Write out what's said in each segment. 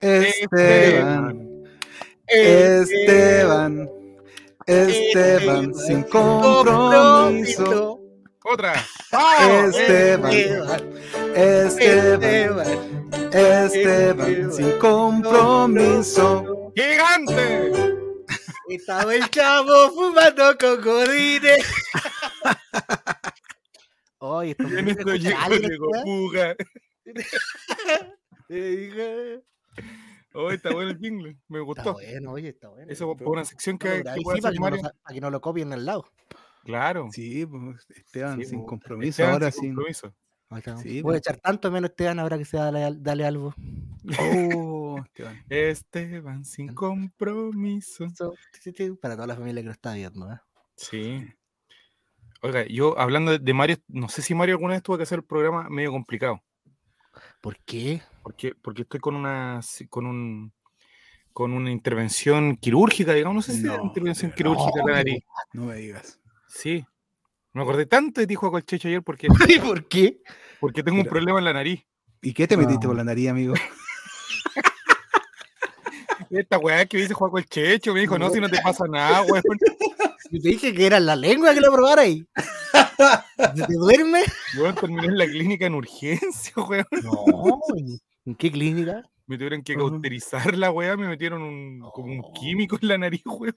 Esteban. Esteban. Esteban sin compromiso. Otra. Esteban. Esteban. Esteban sin compromiso. ¡Gigante! Estaba el chavo fumando. Oye, esto llegó, llegó Puga. Oh, está bueno el jingle. Me Está gustó. bueno, oye, está bueno. Eso por una sección No, que, sí, para, que no lo, Mario. sa- para que no lo copien al lado. Claro. Sí, pues, Esteban Sí, sin pues, compromiso. Esteban ahora sin compromiso. Está. Sí, Voy a pues. echar tanto menos Esteban ahora que sea dale, dale algo. Oh, Esteban. Esteban sin compromiso. Para toda la familia que lo está viendo. ¿eh? Sí. Oiga, yo hablando de Mario, no sé si Mario alguna vez tuvo que hacer el programa medio complicado. ¿Por qué? Porque, porque estoy con una con un con una intervención quirúrgica, digamos, no sé si era No, intervención de quirúrgica en la no, nariz. No me digas. Sí. Me acordé tanto de ti, Juan Colchecho, ayer porque, ¿Y por qué? porque tengo un problema en la nariz. ¿Y qué te metiste No. por la nariz, amigo? Esta weá que me dice Juan Colchecho me dijo, no, si no te pasa nada, weón. Yo te dije que era la lengua que lo probara ahí. ¿Se te duerme? Weón, terminé en la clínica en urgencia, weón. No. ¿En qué clínica? Me tuvieron que cauterizar la weá, me metieron un, como un químico en la nariz, weón.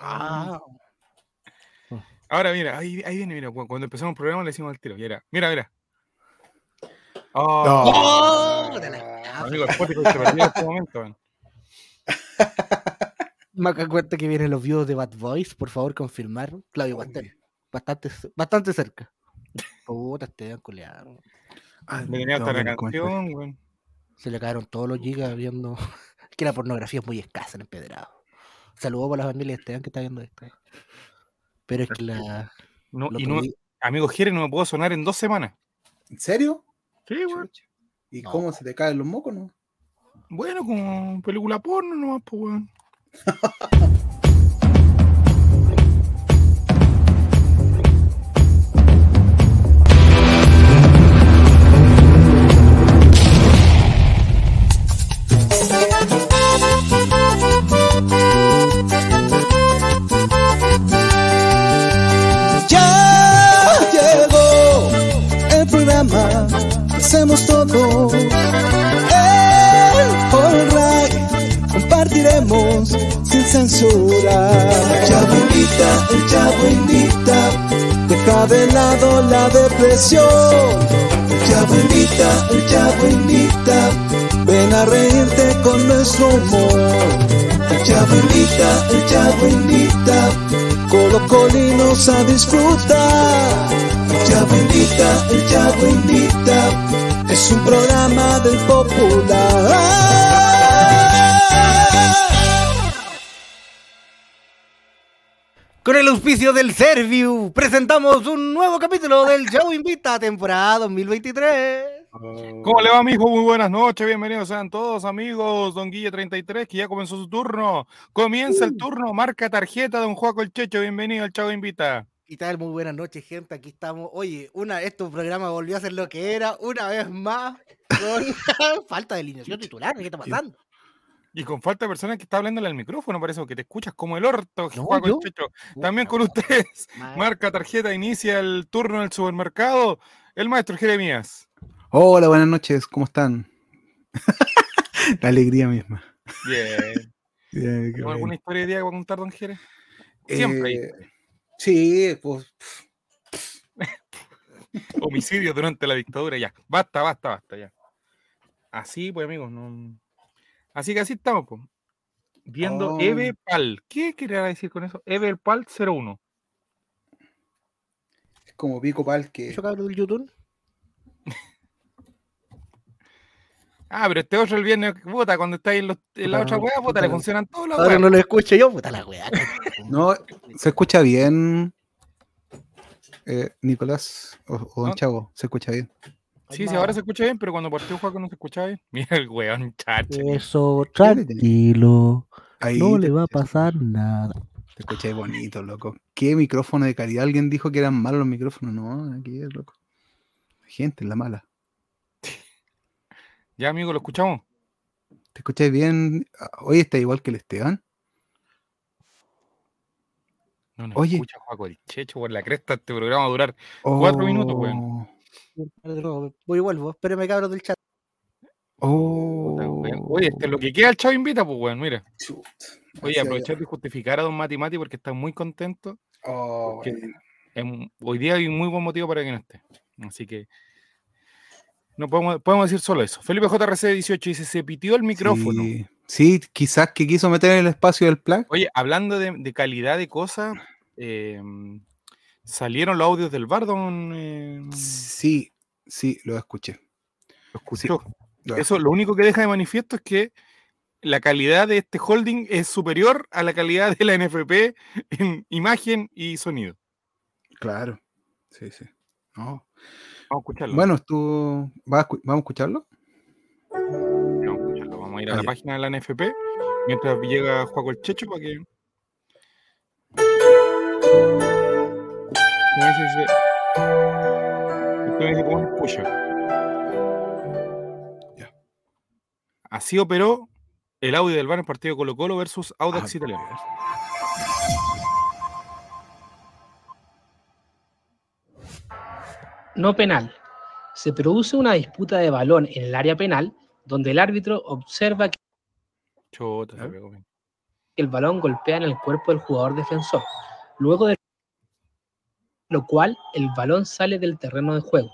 Ah, Ahora, mira, ahí, ahí viene, mira, cu- cuando empezamos el programa le decimos al tiro. Mira, mira, mira. Oh, ¡Oh! De la- Amigo, Spotify se perdió en este momento, weón. Maca cuenta que vienen los videos de Bad Boys, por favor confirmar. Claudio. Bastante, bastante cerca. Puta, Esteban culeado. Ah, Me tenía hasta la canción, weón. Se le cayeron todos los gigas viendo que la pornografía es muy escasa en Empedrado. Saludos para la familia de Esteban que está viendo esto. Pero es que la. No, y no, amigo Jere, no me puedo sonar en dos semanas. ¿En serio? Sí, weón. Chucha. ¿Y No. cómo se te caen los mocos, no? Bueno, como película porno nomás, pues, weón. Ya llegó el programa, hacemos todo. Sin censura. El chavo invita, deja de lado la depresión. Invita, el chavo invita, ven a reírte con nuestro humor. Invita, el chavo invita, colocolinos a disfrutar. Invita, el chavo invita, es un programa del popular. Con el auspicio del Serviu, presentamos un nuevo capítulo del Show Invita, temporada 2023. ¿Cómo le va, mijo? Muy buenas noches, bienvenidos sean todos, amigos. Don Guille 33, que ya comenzó su turno. Comienza el turno, marca tarjeta, don Juaco el Checho, bienvenido al Chavo Invita. ¿Qué tal? Muy buenas noches, gente. Aquí estamos. Oye, una, este programa volvió a ser lo que era una vez más con falta de alineación titular. ¿Qué está pasando? Y con falta de personas que está hablando al micrófono, parece que te escuchas como el orto, No, Juaco. Checho. También con ustedes, Madre. marca tarjeta, inicia el turno en el supermercado, el maestro Jeremías. Hola, buenas noches, ¿cómo están? la alegría misma. Bien. Bien, qué ¿Tengo bueno. alguna historia de día que va a contar, don Jere? Siempre Eh, sí, pues homicidios durante la dictadura, ya. Basta, basta, basta, ya. Así, pues, amigos, no. Así que así estamos, pues. Viendo Oh. Everpal. ¿Qué quería decir con eso? Everpal 01. es como Pico Pal que. ¿Eso cabrón del YouTube? Ah, pero este otro el viernes, puta, cuando está ahí en, los- en la otra weá, puta, puta, le funcionan todos los Ahora no lo escucho yo, puta la weá. No, se escucha bien. eh, Nicolás o, o Don No. Chavo, se escucha bien. Sí, sí, ahora se escucha bien, pero cuando partió Juaco no se escuchaba bien. Mira el weón, chacha. Eso, tranquilo. Ahí No te le va a pasar nada. Te escucháis bonito, loco. ¿Qué micrófono de calidad? Alguien dijo que eran malos los micrófonos. No, aquí es loco. Gente, la mala. Ya, amigo, lo escuchamos. ¿Te escucháis bien? Oye, está igual que el Esteban. No nos Oye. escucha Juaco el Checho por la cresta. Este programa va a durar Cuatro minutos, weón. De nuevo, Voy y vuelvo. Espérenme, cabros del chat. Oh. Oye, este es lo que queda el chavo invita, pues, weón, mira. Oye, aprovechar de justificar a don Mati Mati porque está muy contento. Oh, en- hoy día hay un muy buen motivo para que no esté. Así que no podemos, podemos decir solo eso. Felipe JRC 18 dice, se pitió el micrófono. Sí, sí, quizás que quiso meter en el espacio del plug. Oye, hablando de, de calidad de cosas, eh, salieron los audios del bar, don... eh, Sí, sí, lo escuché. lo escuchó. Lo Eso lo único que deja de manifiesto es que la calidad de este holding es superior a la calidad de la NFP en imagen y sonido. Claro. Sí, sí. No. Vamos a escucharlo. Bueno, tú vas vamos a escucharlo. Vamos a escucharlo. Vamos a ir a la página de la NFP mientras llega Juaco el Checho para que. Usted me dice si- usted me dice cómo se escucha. Ya. Así operó el audio del bar en el partido Colo Colo versus Audax Ah, Italiano. no penal. Se produce una disputa de balón en el área penal donde el árbitro observa que el balón golpea en el cuerpo del jugador defensor, luego de lo cual el balón sale del terreno de juego.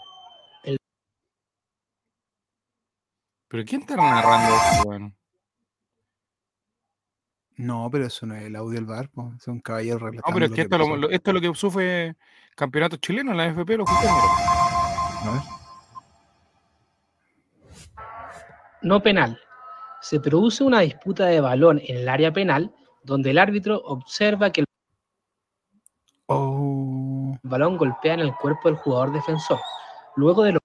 Pero ¿quién está narrando esto, weón? No, pero eso no es el audio del bar, po, es un caballero No, relatando. pero es lo que esto, lo- lo- esto es lo que sufre campeonato chileno en la NFP, lo escuché, mira. A ver. No penal. Se produce una disputa de balón en el área penal donde el árbitro observa que el balón golpea en el cuerpo del jugador defensor, luego de lo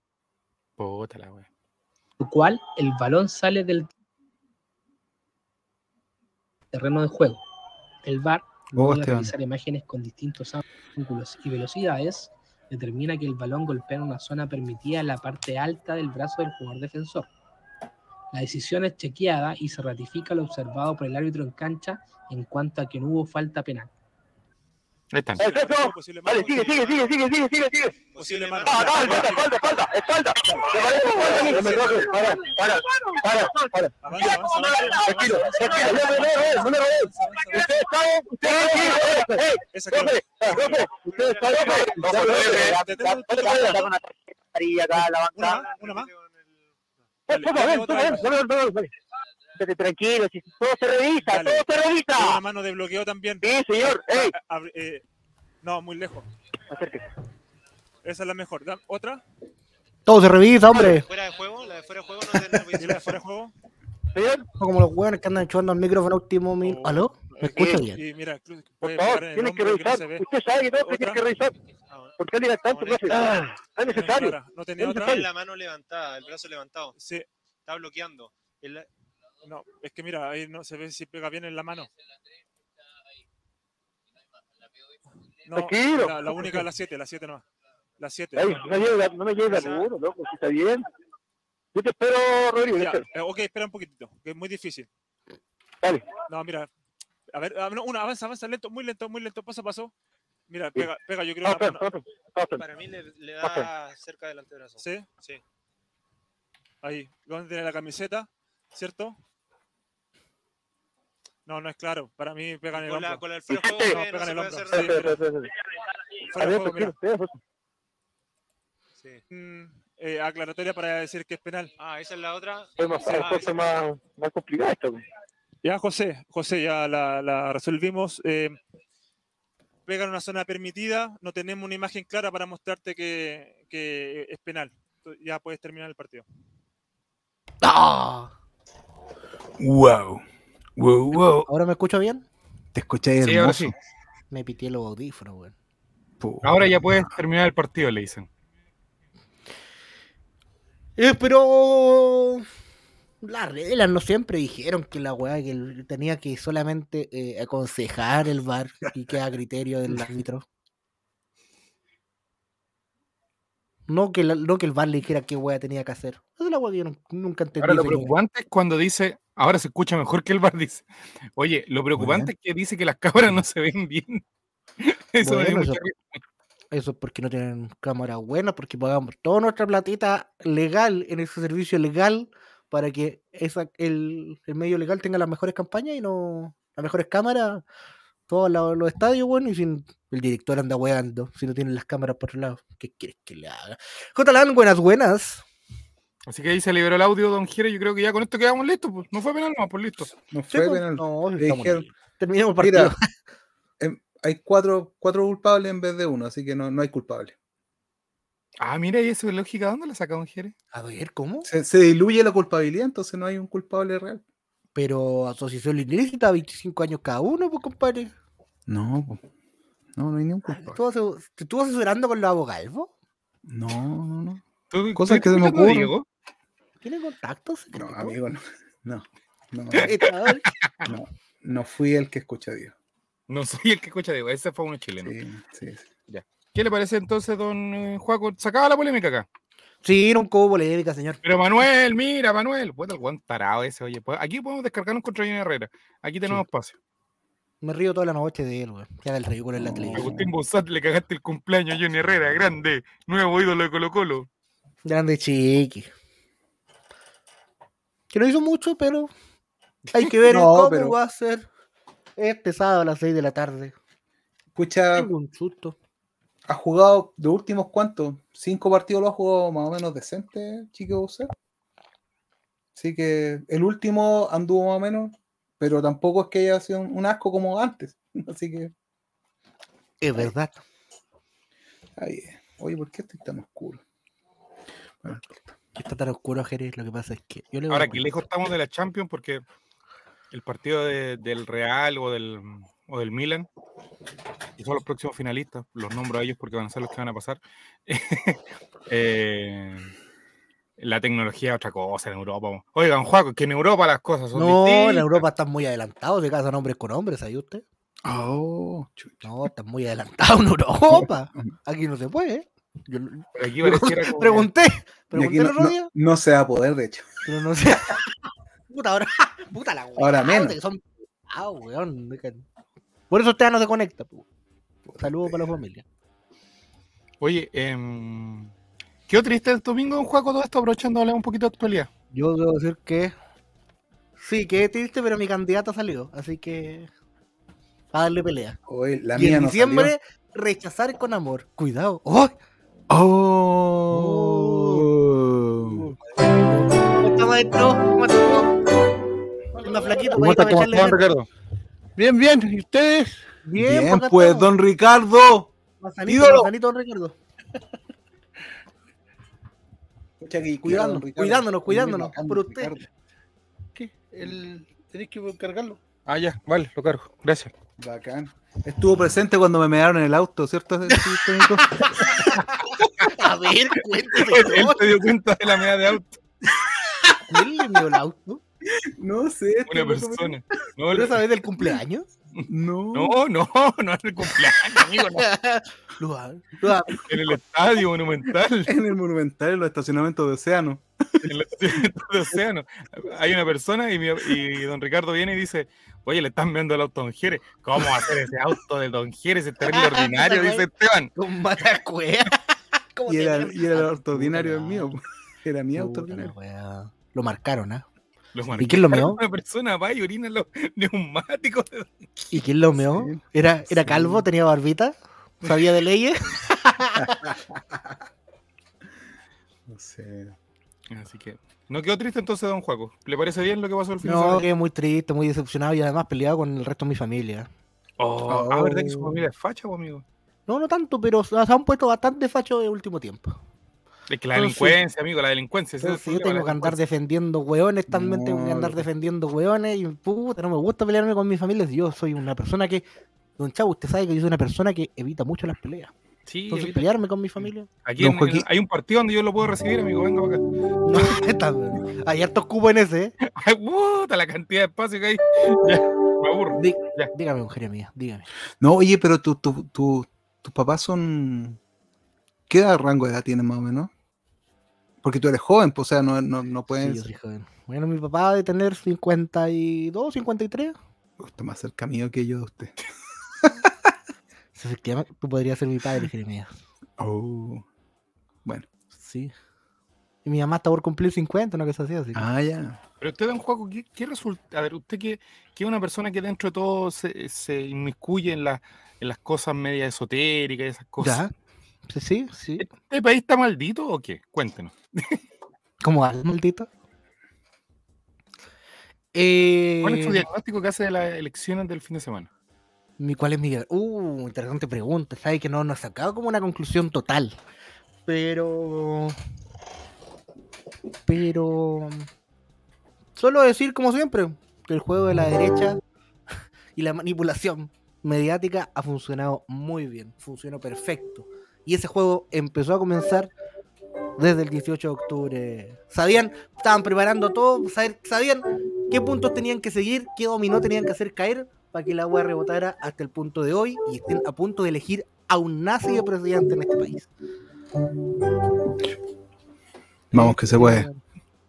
cual el balón sale del terreno de juego. El VAR, luego de realizar imágenes con distintos ángulos y velocidades, determina que el balón golpea en una zona permitida en la parte alta del brazo del jugador defensor. La decisión es chequeada y se ratifica lo observado por el árbitro en cancha en cuanto a que no hubo falta penal. Ahí están. Perfecto. Vale, sigue, sigue, sigue, sigue, sigue, sigue, sigue. Posible mano. Ah, no, espalda, espalda, espalda, espalda. Me parece, me para, para, para, para. Avanza, avanza, avanza. Tranquilo, tranquilo, no, no, no, no, no, no. Ustedes saben, ustedes saben, Esa profe, que profe, ustedes saben, Vamos, profe, te tengo- te tengo una- una amarilla acá, la Una banca. más, una más. Toma, ven, toma, ven, no, no, no, no, ven. Estate Tranquilo, si todo se revisa, Dale. todo se Una revisa. mano de bloqueo también. Sí, señor, ey, Ah, abri- eh, no, muy lejos. acérquese. Esa es la mejor. Da- ¿Otra? Todo se revisa, hombre. Fuera de juego, la de fuera de juego no tiene ¿Y la de fuera de juego? Señor, No como los hueones que andan chupando el micrófono a último minuto. Oh. ¿Aló? ¿Me escucho Y- bien? Y mira, por favor, tienen que hombro que no revisar. Usted sabe que todo tiene ¿Otra? que revisar. ¿Por qué diga tanto, profe? Ah, es necesario. ¿No tenía otra? Tiene la mano levantada, el brazo levantado. Sí. Está bloqueando. El- No, es que mira, ahí no se ve si pega bien en la mano. No, Tranquilo. la, la única, la 7, la 7 nomás. La 7. Ey, no, llegue, no me llegue a seguro, loco, si está bien. Yo te espero, Rodrigo, Ya, eh, ok, espera un poquitito, que es muy difícil. Dale. No, mira. A ver, ah, no, una, avanza, avanza, lento, muy lento, muy lento, paso a paso. Mira, pega, pega, yo creo Ah, una espera, espera. para mí le, le da cerca del antebrazo. Sí, Sí. ahí. ¿Dónde tiene la camiseta? ¿Cierto? No, no es claro. Para mí pega en el Con la, hombro. con el fuera de juego No, no, pega en se el hombro. hacer Sí, juego. Sí. Mm, eh, aclaratoria para decir que es penal. Ah, esa es la otra. Fue más, Ah, más, más complicado esto. Ya, José, José, ya la, la resolvimos. Eh, pega en una zona permitida, no tenemos una imagen clara para mostrarte que, que es penal. Ya puedes terminar el partido. ¡Ah! wow. Wow, wow. ¿Ahora me escucho bien? Te Sí, ahora hermoso. sí. Me pitié los audífonos, weón. Ahora ya puedes terminar el partido, le dicen. Eh, pero las reglas no siempre dijeron que la weá que tenía que solamente eh, aconsejar el VAR y que a criterio del árbitro. No que, la- no que el VAR le dijera qué weá tenía que hacer. Es la que yo nun- nunca entendí. Ahora lo preocupante es cuando dice Ahora se escucha mejor que el bar, dice. Oye, lo preocupante es que dice que las cámaras no se ven bien. Eso Bueno, eso-. Eso es porque no tienen cámara buena, porque pagamos toda nuestra platita legal en ese servicio legal para que esa, el, el medio legal tenga las mejores campañas y no las mejores cámaras, todos los, los estadios, bueno, y sin el director anda weando, si no tienen las cámaras por otro lado. ¿Qué quieres que le haga? Jotalán, buenas, buenas. Así que ahí se liberó el audio, don Jere. Yo creo que ya con esto quedamos listos. Pues. No fue penal, no, pues listo. No fue pues, penal. no, Le dijeron, bien. Terminemos el partido. Mira, em, hay cuatro, cuatro culpables en vez de uno, así que no, no hay culpable. Ah, mira, ¿y eso es lógica? ¿Dónde la saca don Jere? A ver, ¿cómo? Se, se diluye la culpabilidad, entonces no hay un culpable real. Pero asociación ilícita, 25 años cada uno, pues compadre. No, po. no, no hay ningún ¿Te culpable. te estuvo asesorando con los abogados? No, no, no. ¿Tú- Cosas tú que se me ocurren. ¿Tiene contactos? No, amigo, no. No, no, no, no fui el que escucha a Dios. No soy el que escucha a Diego, ese fue uno chileno. Sí, sí, sí. ¿Qué le parece entonces, don eh, Juaco? Sacaba la polémica acá. Sí, nunca hubo polémica, señor. Pero Manuel, mira, Manuel. Puta, el tarado ese, oye. pues, Aquí podemos descargarnos contra Johnny Herrera. Aquí tenemos espacio. Me río toda la noche de él, güey. Que haga el ridículo en la televisión. Agustín Bozat, le cagaste el cumpleaños a Johnny Herrera, grande, nuevo ídolo de Colo Colo. Grande chiqui. Que no hizo mucho, pero hay que ver No, cómo pero- va a ser este sábado a las 6 de la tarde. Escucha, un susto. ha jugado de últimos cuántos, cinco partidos lo ha jugado más o menos decente, Chico Boucher. Así que el último anduvo más o menos, pero tampoco es que haya sido un un asco como antes. Así que, Es verdad. ahí, oye, ¿por qué estoy tan oscuro? Bueno, Está tan oscuro, Jerez. Lo que pasa es que. Yo le Ahora, que lejos estamos de la Champions porque el partido de- del Real o del, o del Milan, que son los próximos finalistas, los nombro a ellos porque van a ser los que van a pasar. eh, la tecnología es otra cosa en Europa. Oigan, Juaco, que en Europa las cosas son No, distintas. en Europa están muy adelantados. Se casan hombres con hombres, ¿sabes usted? Oh, chucha. No, están muy adelantados en Europa. Aquí no se puede. ¿Eh? Yo Pero aquí pareciera como- pregunté, pregunté no, se va a poder, de hecho. pero no sé. Puta, ahora, puta la Ahora menos. que son ah, weón. dejan- Por eso usted no se conecta. Saludos para la familia. Oye, em, qué triste el domingo, don Juaco, todo esto hablar un poquito de actualidad. Yo debo decir que sí, que triste, pero mi candidata salió, así que a darle pelea. Oye, la y mía en no diciembre rechazar con amor. Cuidado. ¡Oh! Oh. ¿Cómo está, maestro? ¿Cómo está? Anda flaquito, ¿Cómo está, cómo está, don. Ricardo? Bien, bien. ¿Y ustedes? Bien, Bien, pues, estamos. don Ricardo. Ídolo. manzanito, don Ricardo. Cuidándonos, cuidándonos, cuidándonos, por usted. Ricardo. ¿Qué? El... Tenéis que cargarlo. Ah, ya, vale, lo cargo. Gracias. Bacán. Estuvo presente cuando me mearon en el auto, ¿cierto? A ver, cuéntese. Él se dio cuenta de la media de auto. ¿Quién le envió el auto? no sé. Una persona. No, ¿Pero esa vez del cumpleaños? No. no, no, no es el cumpleaños, amigo. no. Lo ha- En el estadio monumental, En el Monumental, en los estacionamientos de Océano. en el de océano. Hay una persona y, mi- y don Ricardo viene y dice, oye, le están viendo el auto a Don Jere. ¿Cómo va a ser ese auto de Don Jere? Ese terrible ordinario, dice Esteban. Con matacuea. ¿Cómo Y y era el Ah, auto ordinario mío. la- Era mi auto ordinario. wea. Lo marcaron, ¿ah? Los ¿Y quién lo meó? Una persona va y orina en los neumáticos. ¿Y quién lo meó? Sí. ¿Era, era Sí. calvo? ¿Tenía barbita? ¿Sabía de leyes? No sé. Así que, no quedó triste entonces, Don Juaco. ¿Le parece bien lo que pasó el fin de No, semana? quedé muy triste, muy decepcionado y además peleado con el resto de mi familia. Oh, ah, ¿verdad que su familia es facha, amigo? No, no tanto, pero se han puesto bastante fachos en el último tiempo. Es que la Entonces- delincuencia, amigo, la delincuencia. yo tengo que andar defendiendo hueones, también tengo que andar defendiendo hueones y puta, no me gusta pelearme con mi familia. Yo soy una persona que, don Chavo, usted sabe que yo soy una persona que evita mucho las peleas. Sí, Entonces evita. pelearme con mi familia. Aquí en- en- hay un partido donde yo lo puedo recibir, amigo. Venga para acá. No, está- hay hartos cubos en ese, ¿eh? Ay, puta, la cantidad de espacio que hay. Ya, me aburro. Dí- Ya. dígame, mujer mía, dígame. No, oye, pero tu, tu, tu- tus papás son. ¿Qué edad- rango de edad tienen más o menos? Porque tú eres joven, pues, o sea, no, no, no Sí, puedes. yo soy joven. Bueno, mi papá de tener 52, 53. Usted más cerca mío que yo de usted. Efectivamente, tú podrías ser mi padre, Jeremías. Oh. Bueno. Sí. Y mi mamá está por cumplir 50, una cosa así. así que- Ah, ya. Pero usted, don Juaco, ¿qué, qué resulta? A ver, usted que, que es una persona que dentro de todo se, se inmiscuye en, la- en las cosas medias esotéricas y esas cosas. Ya. Sí, sí, sí. ¿Este país está maldito o qué? Cuéntenos. ¿Cómo va, maldito? Eh, ¿Cuál es su diagnóstico que hace de las elecciones del fin de semana? mi, ¿Cuál es mi... Uh, interesante pregunta. Sabe que no nos ha sacado como una conclusión total. Pero... Pero... Solo decir, como siempre, que el juego de la derecha y la manipulación mediática ha funcionado muy bien. Funcionó perfecto. Y ese juego empezó a comenzar desde el 18 de octubre. Sabían, estaban preparando todo, saber- sabían qué puntos tenían que seguir, qué dominó tenían que hacer caer para que la agua rebotara hasta el punto de hoy y estén a punto de elegir a un nazi de presidente en este país. Vamos, que se puede.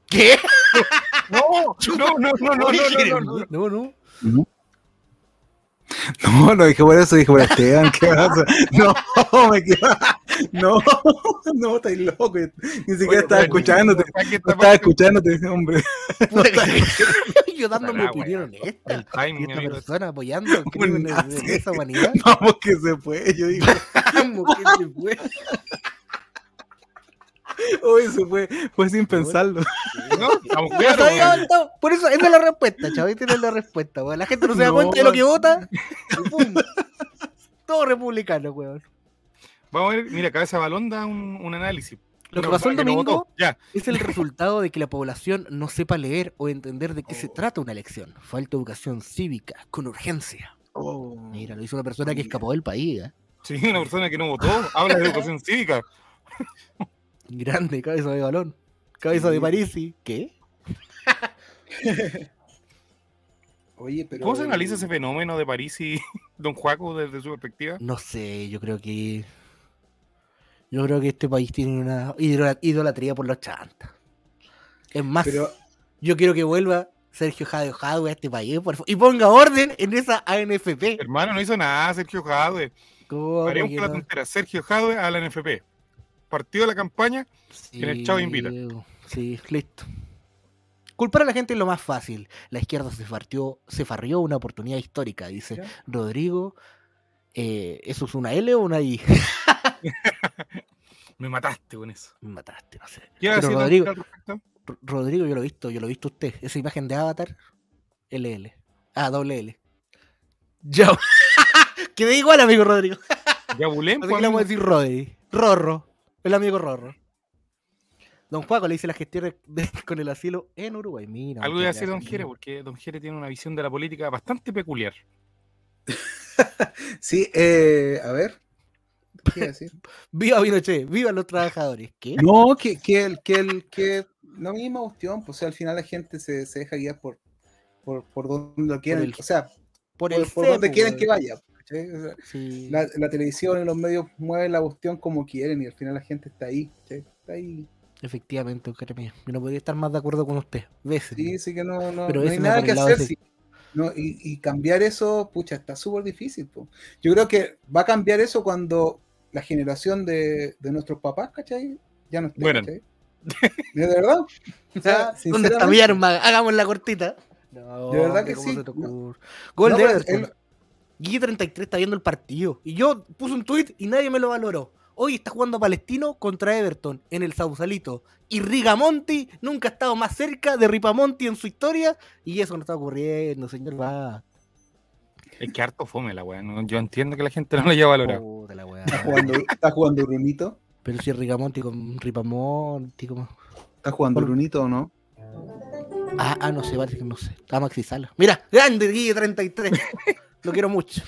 ¿Qué? No, no, no, no, no, no, no, no, No, no. No, lo dije por eso, dije por Esteban, ¿qué pasa? No, me quedo. No, no, estás loco. Ni siquiera Oye, estaba escuchándote. No estaba escuchándote, hombre. Yo dando mi opinión honesta. El timing, esta persona apoyando crímenes de nazi. esa humanidad. Vamos, que se fue. Yo digo, Vamos, que se fue. hoy se fue. Fue sin pensarlo. No, estamos claros, no, Por eso, esa es la respuesta, chaval. Esa es la respuesta, weón. La gente no se da No. cuenta de lo que vota. pum. Todo republicano, weón. Vamos a ver, mira, Cabeza Balón da un, un análisis. Lo que pasó el que no domingo votó. Ya, es el resultado de que la población no sepa leer o entender de qué se trata una elección. Falta educación cívica, con urgencia. Mira, lo hizo una persona que escapó del país, ¿eh? sí, una persona que no votó, habla de educación cívica. Grande, cabeza de balón. Cabeza de Sí. Parisi. ¿Qué? Oye, pero. ¿Cómo se analiza ese fenómeno de París y Don Juaco desde su perspectiva? No sé, yo creo que. Yo creo que este país tiene una idol- idolatría por los chantas. Es más, Pero, yo quiero que vuelva Sergio Jadwe a este país por favor, y ponga orden en esa ANFP. Hermano, no hizo nada Sergio Jadwe. ¿Cómo Haremos que con la no? Sergio Jadwe a la NFP. Partido de la campaña. en el Chavo invita. Sí, listo. Culpar a la gente es lo más fácil. La izquierda se fartió, se farrió una oportunidad histórica, dice Ya. Rodrigo. Eh, ¿Eso es una L o una I? Me mataste con eso. Me mataste, no sé. ¿Qué Pero Rodrigo, Rodrigo, yo lo he visto, yo lo he visto usted. Esa imagen de Avatar, LL. Ah, doble L. Ya. Quedé igual, amigo Rodrigo. Ya bulén, Así pues, que le vamos a decir Rodri. Rorro. El amigo Rorro. Don Juaco le dice las gestiones de- con el asilo en Uruguay. Mira, Algo iba a muchas decir Don Jere, porque Don Jere tiene una visión de la política bastante peculiar. sí, eh, a ver. ¿Qué iba a decir? Viva Pinochet, viva los trabajadores. ¿Qué? No, que, que, el, que, el, que la misma cuestión, pues o sea, al final la gente se, se deja guiar por, por, por donde lo quieren, el- o sea, por por, el por donde quieren weón. que vaya. ¿Cachai? O sea, Sí. la, la televisión y los medios mueven la cuestión como quieren y al final la gente está ahí, ¿cachai? está ahí. Efectivamente, don Jeremías. Yo no podría estar más de acuerdo con usted. Veces. Sí, sí que no, no, Pero no hay nada que hacer. ese. sí. No, y, y cambiar eso, pucha, está súper difícil. po. Yo creo que va a cambiar eso cuando la generación de, de nuestros papás, ¿cachai? Ya no esté. ¿cachai? De verdad. O sea, ¿Dónde está mi arma? Hagamos la cortita. No, De verdad que ¿cómo sí. No. No, Guille 33 está viendo el partido. Y yo puse un tweet y nadie me lo valoró. Hoy está jugando Palestino contra Everton en el Sausalito. Y Rigamonti nunca ha estado más cerca de Ripamonti en su historia. Y eso no está ocurriendo, señor. Va. Es que harto fome la weá. ¿no? Yo entiendo que la gente no lo haya valorado. Puta la weá. Está jugando, está jugando Brunito. Pero si es Rigamonti con Ripamonti, como. ¿Está jugando Brunito o no? Ah, ah, no sé, parece que no sé. Está Maxi Sala. Mira, grande Guille 33. Lo quiero mucho.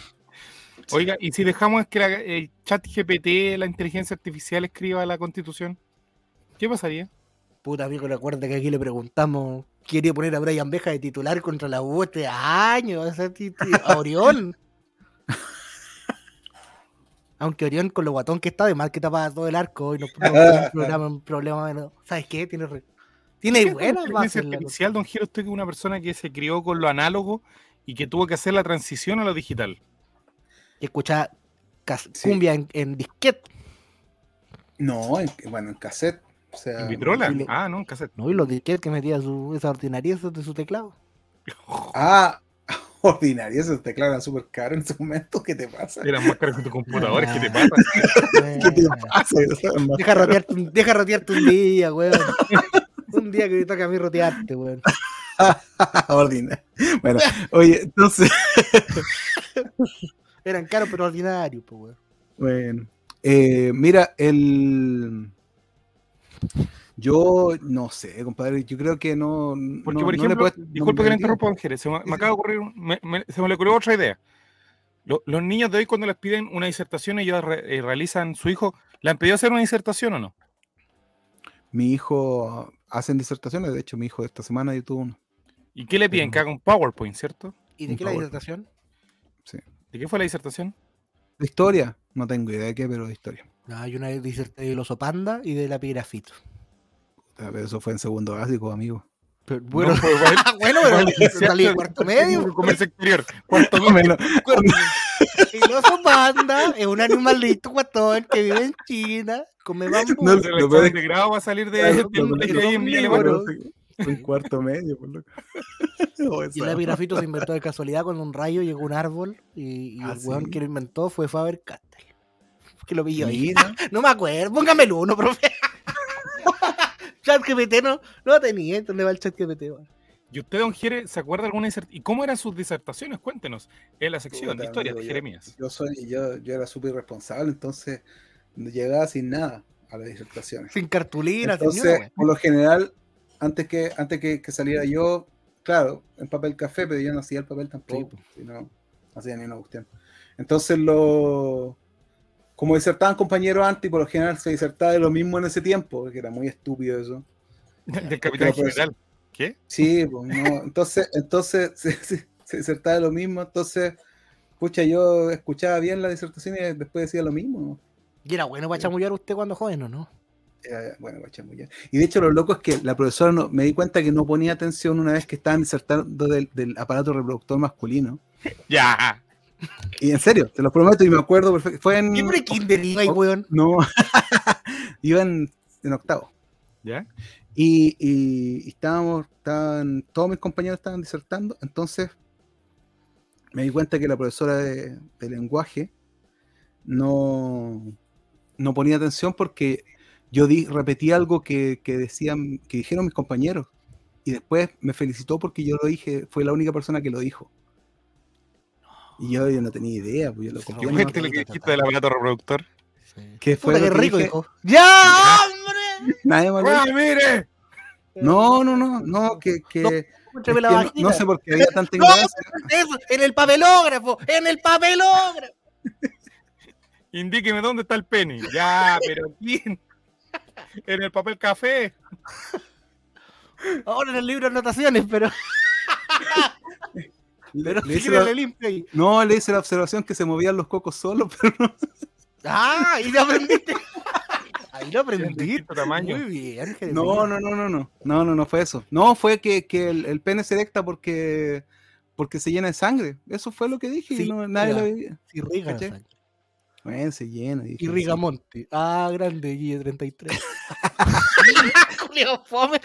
Oiga, ¿y si dejamos que la- el chat GPT, la inteligencia artificial, escriba la constitución? ¿Qué pasaría? Puta amigo, recuerda que aquí le preguntamos. Quería poner a Brian Beja de titular contra la U este año. A, Orión. Aunque Orión con lo guatón que está, de mal que tapaba todo el arco y no, programa, un problema menos. ¿Sabes qué? Tiene, re- tiene ¿Qué buenas inteligencia bases. la artificial, don Giro, usted que es una persona que se crió con lo análogo y que tuvo que hacer la transición a lo digital. que escuchaba Sí. cumbia en, en disquete, No, en- bueno, en cassette. O sea, ¿En Vitrola? y le- Ah, no, en cassette. ¿no? Y los disquetes que metía su, esa ordinarieza de su teclado. Ah, ordinario, esos teclados eran súper caros en ese momento. ¿Qué te pasa? Eran más caros que tu computador, ¿qué te pasa? ¿Qué te pasa? Deja, rotearte, un- deja rotearte un día, weón. un día que me toca a mí rotearte, weón. Ordinario. Bueno, oye, entonces, Eran caros pero ordinarios, pues, weón. bueno. eh, mira, el. Yo no sé, compadre. Yo creo que no. Porque, no- por no le ejemplo, puedes disculpe que le interrumpa, Jerez, se me, me acaba de ocurrir, un- me- me- se me le ocurrió otra idea. Lo- los niños de hoy, cuando les piden una disertación, ellos re- eh, realizan, su hijo, ¿le han pedido hacer una disertación o no? Mi hijo hacen disertaciones. De hecho, mi hijo esta semana yo tuve uno. ¿Y qué le piden? Que haga un PowerPoint, ¿cierto? ¿Y de Un qué la disertación? ¿De qué fue la disertación? ¿De historia? No tengo idea de qué, pero de historia. No, hay una diserté del oso panda y de la pigrafito. Ver, eso fue en segundo básico, amigo. Pero, bueno, No, pues, igual- bueno, pero salí de cuarto medio. Comercio exterior. Cuarto Menos- El oso panda es un animalito guatón que vive en China, come bambú. No, medio. de grado va a salir de, Un cuarto medio, por loco. Y el epirafito se inventó de casualidad cuando un rayo llegó a un árbol y, y Ah, el weón ¿sí? que lo inventó fue Faber Castell. Que lo pilló ahí. Mira, No me acuerdo, póngame el uno, profe. chat GPT no, no tenía, ¿dónde va el chat GPT? weón? ¿Y usted, don Jere, se acuerda de alguna? ¿Y cómo eran sus disertaciones? Cuéntenos. En la sección de historia de Jeremías. Yo soy, yo, yo era súper irresponsable, entonces llegaba sin nada a las disertaciones. Sin cartulina, sin Entonces, por lo general, antes que, antes que, que saliera yo, claro, en papel café, pero yo no hacía el papel tampoco, si no, no hacía ni una cuestión. Entonces, lo, como disertaban compañeros antes, y por lo general se disertaba de lo mismo en ese tiempo, porque era muy estúpido eso. Del capitán la general. ¿Qué? Sí, pues, no. Entonces, entonces se, se, se disertaba de lo mismo, entonces, pucha, yo escuchaba bien la disertación y después decía lo mismo. ¿no? Y era bueno para chamullar usted cuando joven, ¿o no? Era, bueno. Y de hecho, lo loco es que la profesora no, me di cuenta que no ponía atención una vez que estaban disertando del, del aparato reproductor masculino. Ya. Y en serio, te lo prometo y me acuerdo perfecto. Fue en. ¿Qué pre-kinder iba weón? No, iba en, en octavo. ¿Ya? Y, y- y estábamos, estaban, todos mis compañeros estaban disertando, entonces me di cuenta que la profesora de, de lenguaje no, no ponía atención porque yo di, repetí algo que, que decían, que dijeron mis compañeros. Y después me felicitó porque yo lo dije, fue la única persona que lo dijo. Y yo, yo no tenía idea, pues yo lo ¿Qué compré. fuiste lo que dijiste del aparato reproductor? ¿Qué fue Puta, lo qué que rico, dije? ¡Ya, hombre! Nadie me lo ¡Ah, mire! No, no, no, no, que, que, que no, no sé por qué había tanta No, ignorancia. Eso, en el papelógrafo, en el papelógrafo. Indíqueme dónde está el pene. Ya, pero ¿quién? En el papel café. Ahora en el libro de anotaciones, pero, Le- pero le sí hice la- limpio no, le hice la observación que se movían los cocos solos, pero no. Ah, ahí lo aprendiste. Ahí lo distinto tamaño. Muy bien. No, no, no, no, no. No, no, no fue eso. No, fue que, que el, el pene se erecta porque, porque se llena de sangre. Eso fue lo que dije Sí, y no, nadie ya. lo veía. Sangre. Bueno, se llena. sí. Monte. Ah, grande, Guille 33. Julio Fome.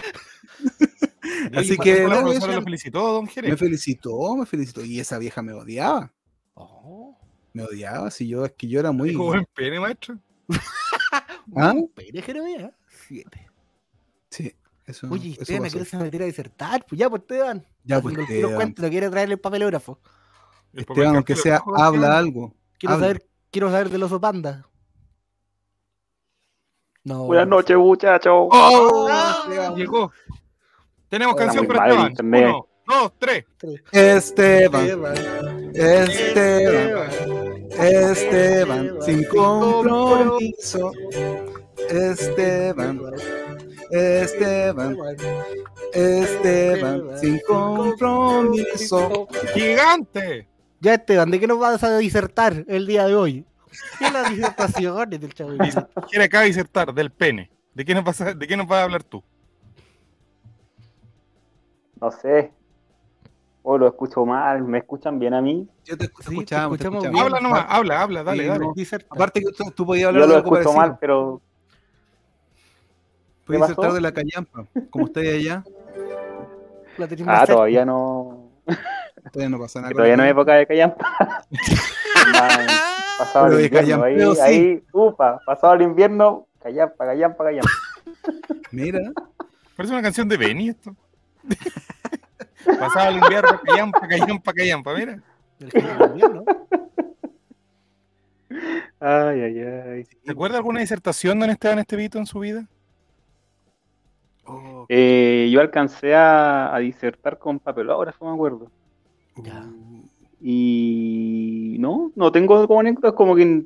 Así que, ¿por qué la no, eso- lo felicitó, don Jerez. Me felicitó, me felicitó. Y esa vieja me odiaba. Oh, Me odiaba. Si yo, es que yo era muy. Dijo, buen pene, maestro. ¿Ah? un pene, Jeremías. Siete. Sí, eso. Oye, Esteban, ¿a qué se meter a disertar? Pues ya, pues Esteban. Ya, pues, Esteban. no quiere traerle el papelógrafo. El papel Esteban, aunque sea, habla algo. Quiero habla. saber, quiero saber del oso panda. No. Buenas noches, muchachos. ¡Oh! Ah, Esteban. Llegó. Tenemos Hola, canción para Esteban. Uno, dos, tres. Esteban. Esteban. Esteban, sin compromiso. Esteban, Esteban, Esteban, sin compromiso. ¡Gigante! Ya, Esteban, ¿de qué nos vas a disertar el día de hoy? ¿Qué las disertaciones del chavo? Dice, Quiere acá disertar del pene. ¿De qué nos vas a, de qué nos vas a hablar tú? No sé. O lo escucho mal, ¿me escuchan bien a mí? Yo te Sí, te escuchamos, te escuchamos escuchamos. bien. Habla nomás, habla, habla, dale, Sí, dale. no. Aparte que tú, tú podías hablar Yo de lo algo escucho parecido. mal, pero Podías ¿Qué pasó? saltar de la callampa. Como ustedes allá, ah, cerca. todavía no, todavía no pasa nada. todavía no es callampa. época de callampa. Pasado Pero el invierno, ahí, sí. ahí, upa, pasado el invierno, callampa, callampa, callampa. Mira, Parece una canción de Benny esto. Pasaba el invierno, callampa, callampa, callampa, mira. El que también, ¿no? Ay, ay, ay. ¿Te acuerdas alguna disertación donde Esteban Estevito en su vida? oh, Eh, yo alcancé a, a disertar con papelógrafo, me acuerdo. Ya. Y no, no tengo como anécdotas, como que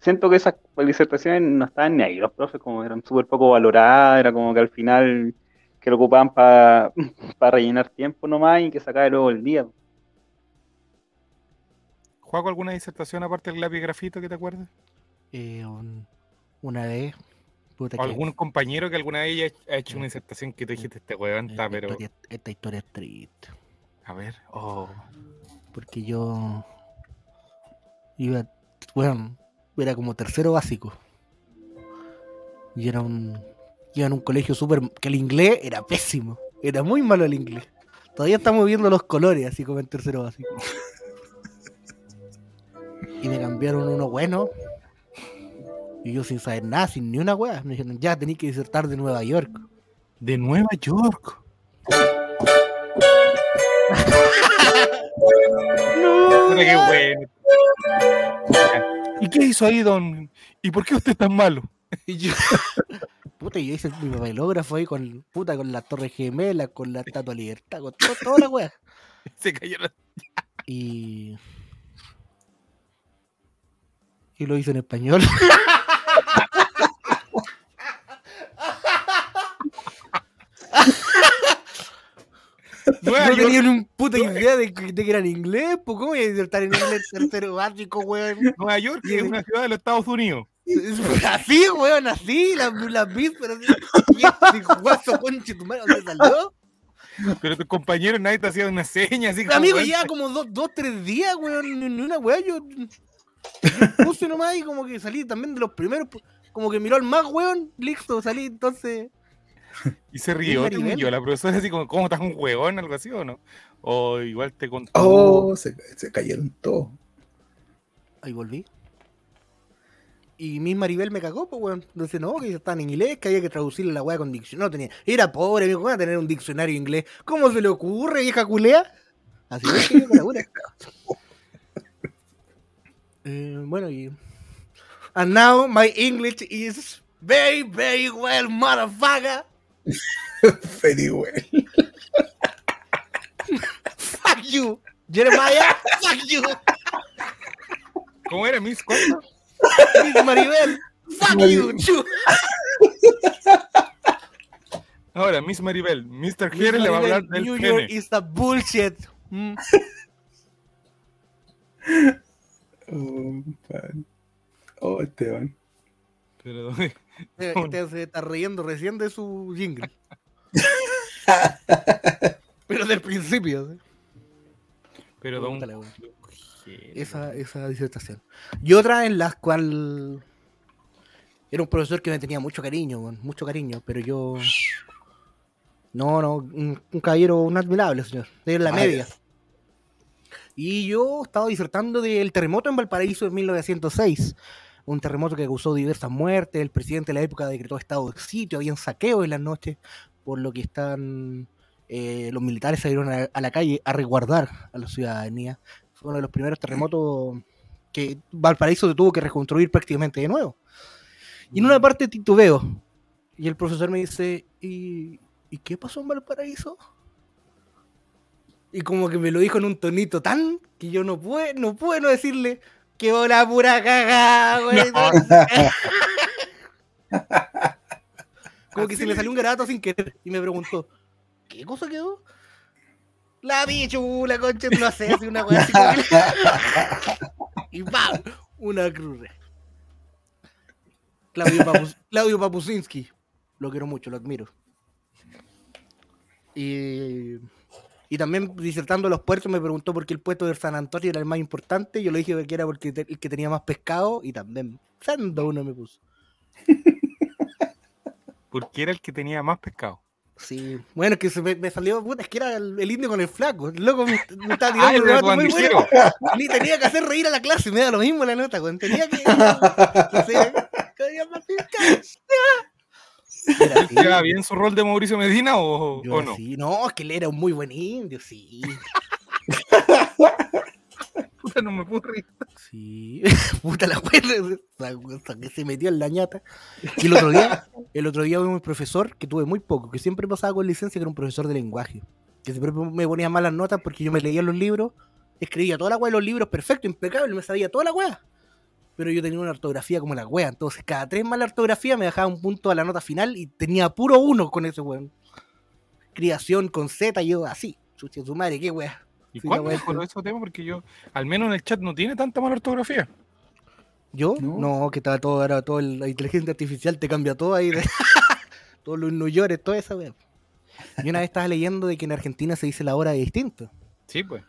siento que esas disertaciones no estaban ni ahí, los profes como eran súper poco valoradas, era como que al final que lo ocupaban para rellenar tiempo nomás y que sacaba luego el día. ¿Juego alguna disertación aparte del lápiz grafito que te acuerdas? Eh, un- una vez. Puta ¿O que- algún compañero que alguna vez haya ha hecho una disertación que te dijiste, este weón está, pero... historia, esta historia es triste. A ver, oh... Porque yo iba, bueno, era como tercero básico. Y era un, iba en un colegio súper, que el inglés era pésimo. Era muy malo el inglés. Todavía estamos viendo los colores, así como en tercero básico. Y me cambiaron uno bueno. Y yo sin saber nada, sin ni una wea. Me dijeron, ya tenéis que disertar de Nueva York. De Nueva York. Puta, qué bueno. ¿Y qué hizo ahí, don? ¿Y por qué usted es tan malo? Y yo, puta, yo hice mi papelógrafo ahí con, puta, con la Torre Gemela, con la Estatua de Libertad, con to- toda la wea. Se cayó la... Y. Y lo hice en español. No tenía ni un puta idea de que, de que era en inglés, pues ¿cómo voy a disertar en inglés tercero básico, weón? Nueva York es una ciudad de los Estados Unidos. Así, weón, así, las la vísperas. ¿Y este guaso conche tu madre dónde salió? Pero tus compañeros nadie te hacía una seña así como... Amigo, ya como dos, dos, tres días, weón, ni, una weá, yo, yo puse nomás y como que salí también de los primeros, como que miró al más, weón, listo, salí, entonces, Y se rió, te humilló la profesora así como, ¿cómo estás un huevón? Algo así, ¿o no? O igual te contó... oh se, se cayeron todos. ahí volví. Y Miss Maribel me cagó, pues, weón. Entonces, no, que estaba en inglés, que había que traducirle la weá con diccionario. No tenía. Era pobre, me dijo, a tener un diccionario inglés. ¿Cómo se le ocurre, vieja culea? Así es que la buena. Eh, bueno, y. And now my English is very, very well, motherfucker. Very well. Fuck you. Jeremiah, fuck you. ¿Cómo era, Miss? ¿Cuánto? Miss Maribel, fuck you. chu. Ahora, Miss Maribel, Mr. Jerry le va a hablar del New York pene. is a bullshit. Mm. Oh, pan. oh Esteban. Pero, Este se está riendo recién de su jingle. Pero del principio. ¿sí? pero don... Esa, esa disertación. Y otra en la cual era un profesor que me tenía mucho cariño, mucho cariño, pero yo. No, no, un, un caballero, un admirable, señor. De la Vaya. media. Y yo estaba disertando del terremoto en Valparaíso de 1906. Un terremoto que causó diversas muertes. El presidente de la época decretó estado de sitio, habían saqueos en las noches, por lo que están. eh, los militares salieron a, a la calle a resguardar a la ciudadanía. Fue uno de los primeros terremotos que Valparaíso se tuvo que reconstruir prácticamente de nuevo. Y en una parte titubeo. Y el profesor me dice, ¿y, ¿y qué pasó en Valparaíso? Y como que me lo dijo en un tonito tan que yo no pude, no pude no decirle que hola pura cagada, güey. Como que se me salió un garato sin querer y me preguntó, ¿qué cosa quedó? La bichula, concha, no sé, así una weá así como Y ¡pam! Una cruz. Claudio, Papus- Claudio Papusinski. Lo quiero mucho, lo admiro. Y, y también disertando los puertos me preguntó por qué el puesto de San Antonio era el más importante. Yo le dije que era porque te- el que tenía más pescado y también Sando uno me puso. Porque era el que tenía más pescado. Sí, bueno, es que se me, me salió, puta, es que era el, el indio con el flaco. El loco me, me estaba Ah, tirando el un muy bueno. Ni tenía que hacer reír a la clase, me da lo mismo la nota, weón. Tenía que. no sé, tenía más pescado. Era así. ¿Lleva bien su rol de Mauricio Medina o, no? así, no, es que él era un muy buen indio, sí. Puta, no me puedo reír. Sí. Puta la buena, que se metió en la ñata. Y el otro día, el otro día hubo un profesor que tuve muy poco, que siempre pasaba con licencia, que era un profesor de lenguaje. Que siempre me ponía malas notas porque yo me leía los libros, escribía toda la weá de los libros perfecto, impecable, me sabía toda la weá. Pero yo tenía una ortografía como la wea, entonces cada tres malas ortografía me dejaba un punto a la nota final y tenía puro uno con ese weón. Criación con Z, y yo así. Chucha, su madre, qué wea. ¿Y Sí, cuándo mejoró ese tema? Porque yo, al menos en el chat, no tiene tanta mala ortografía. ¿Yo? No. No, que estaba todo, era todo el- la inteligencia artificial te cambia todo ahí. de- todos los New York, toda esa wea. Yo una vez estaba leyendo de que en Argentina se dice la hora de distinto. Sí, pues.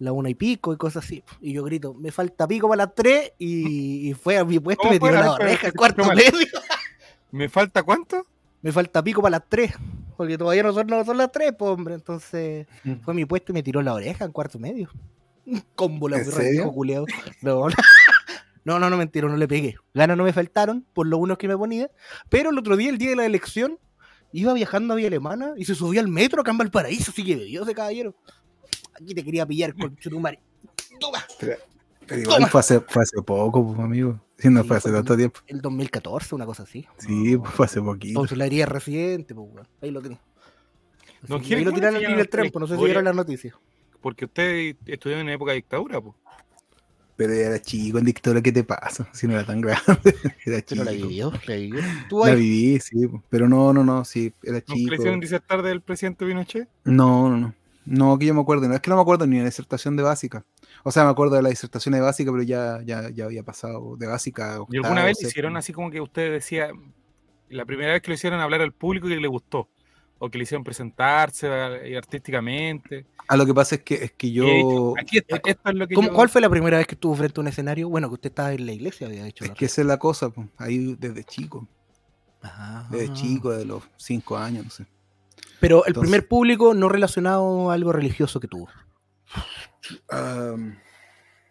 La una y pico y cosas así. Y yo grito, me falta pico para las tres y, y fue a mi puesto y ¿Cómo me tiró la oreja, el cuarto medio. ¿Me falta cuánto? Me falta pico para las tres. Porque todavía no son, no son las tres, pues hombre. Entonces fue a mi puesto y me tiró la oreja en cuarto medio. Un combo la culiao. No, no. No, no, no, mentira, no le pegué. Ganas no me faltaron por lo unos que me ponía. Pero el otro día, el día de la elección, iba viajando a Vía Alemana y se subió al metro acá en Valparaíso. Así que bebió ese caballero. Aquí te quería pillar con Chutumari. Toma. Pero, pero igual Toma. fue hace, fue hace poco, pues, amigo. Si no Sí, fue hace tanto tiempo. El 2014, una cosa así. Sí, pues fue hace poquito. Consularía residente, pues, weón. Ahí lo tenía. No ahí lo tiraron en el enseñen trampo, no sé si vieron las noticias. Porque usted estudió en época de dictadura, pues. Pero era chico en dictadura, ¿qué te pasa? Si no era tan grande. Era chico. Pero la vivió, la vivió. Tú La viví, sí. pues. Pero no, no, no, sí, era ¿No chico. le hicieron disertar del presidente Pinochet? No, no, no. No, que yo me acuerdo. No, es que no me acuerdo ni de la disertación de básica. O sea, me acuerdo de la disertación de básica, pero ya, ya, ya había pasado de básica. ¿Y alguna vez le séptimo. hicieron así como que usted decía, la primera vez que lo hicieron hablar al público y que le gustó? O que le hicieron presentarse eh, artísticamente. Ah, lo que pasa es que, es que dicho, yo. aquí está, esto es lo que ¿cómo- yo- ¿Cuál fue la primera vez que estuvo frente a un escenario? Bueno, que usted estaba en la iglesia, había hecho. Es la- que esa es la cosa, pues. Ahí desde chico. Ah. Desde chico, de los cinco años, no sé. Pero el Entonces- primer público no relacionado a algo religioso que tuvo.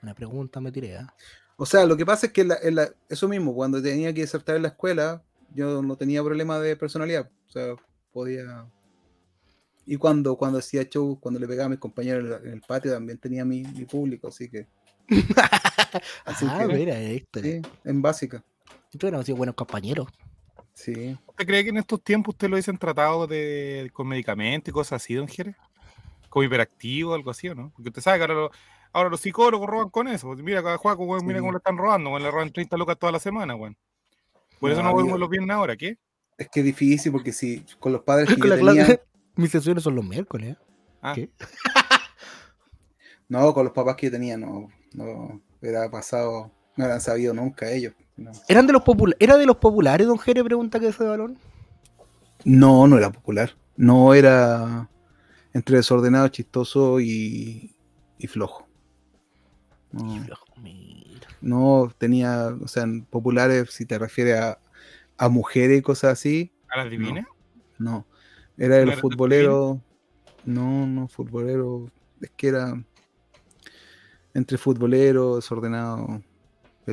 Una pregunta me tiré, ¿ah? O sea, lo que pasa es que la- en la- eso mismo, cuando tenía que disertar en la escuela, yo no tenía problema de personalidad. O sea, podía. Y cuando, cuando hacía show, cuando le pegaba a mis compañeros en el- en patio, también tenía mi, mi público, así que. Así ah, que- mira, esto. Sí, en básica. Han sido buenos compañeros. Sí. ¿Usted cree que en estos tiempos usted lo dicen tratado de, con medicamentos y cosas así, don Jerez? Como hiperactivo o algo así, ¿o no? Porque usted sabe que ahora, lo- ahora los psicólogos roban con eso. Mira, cada juego, weón, mira Sí. cómo le están robando, weón, le roban 30 lucas toda la semana, weón. Por eso No, volvemos los viernes ahora, ¿qué? Es que es difícil porque si con los padres que Con yo tenía. Mis sesiones son los miércoles. ¿eh? Ah, ¿Qué? No, con los papás que yo tenía, no. No era pasado. No eran sabido nunca ellos. No, ¿Eran de los ¿Era de los populares, don Jere? Pregunta que ese balón. no, no era popular. No era entre desordenado, chistoso y, y flojo. No. Mira. No tenía, o sea, en populares, si te refieres a, a mujeres y cosas así, ¿A las divinas? no. Era de ¿No los era futboleros, no, no, futbolero, es que era entre futbolero, desordenado,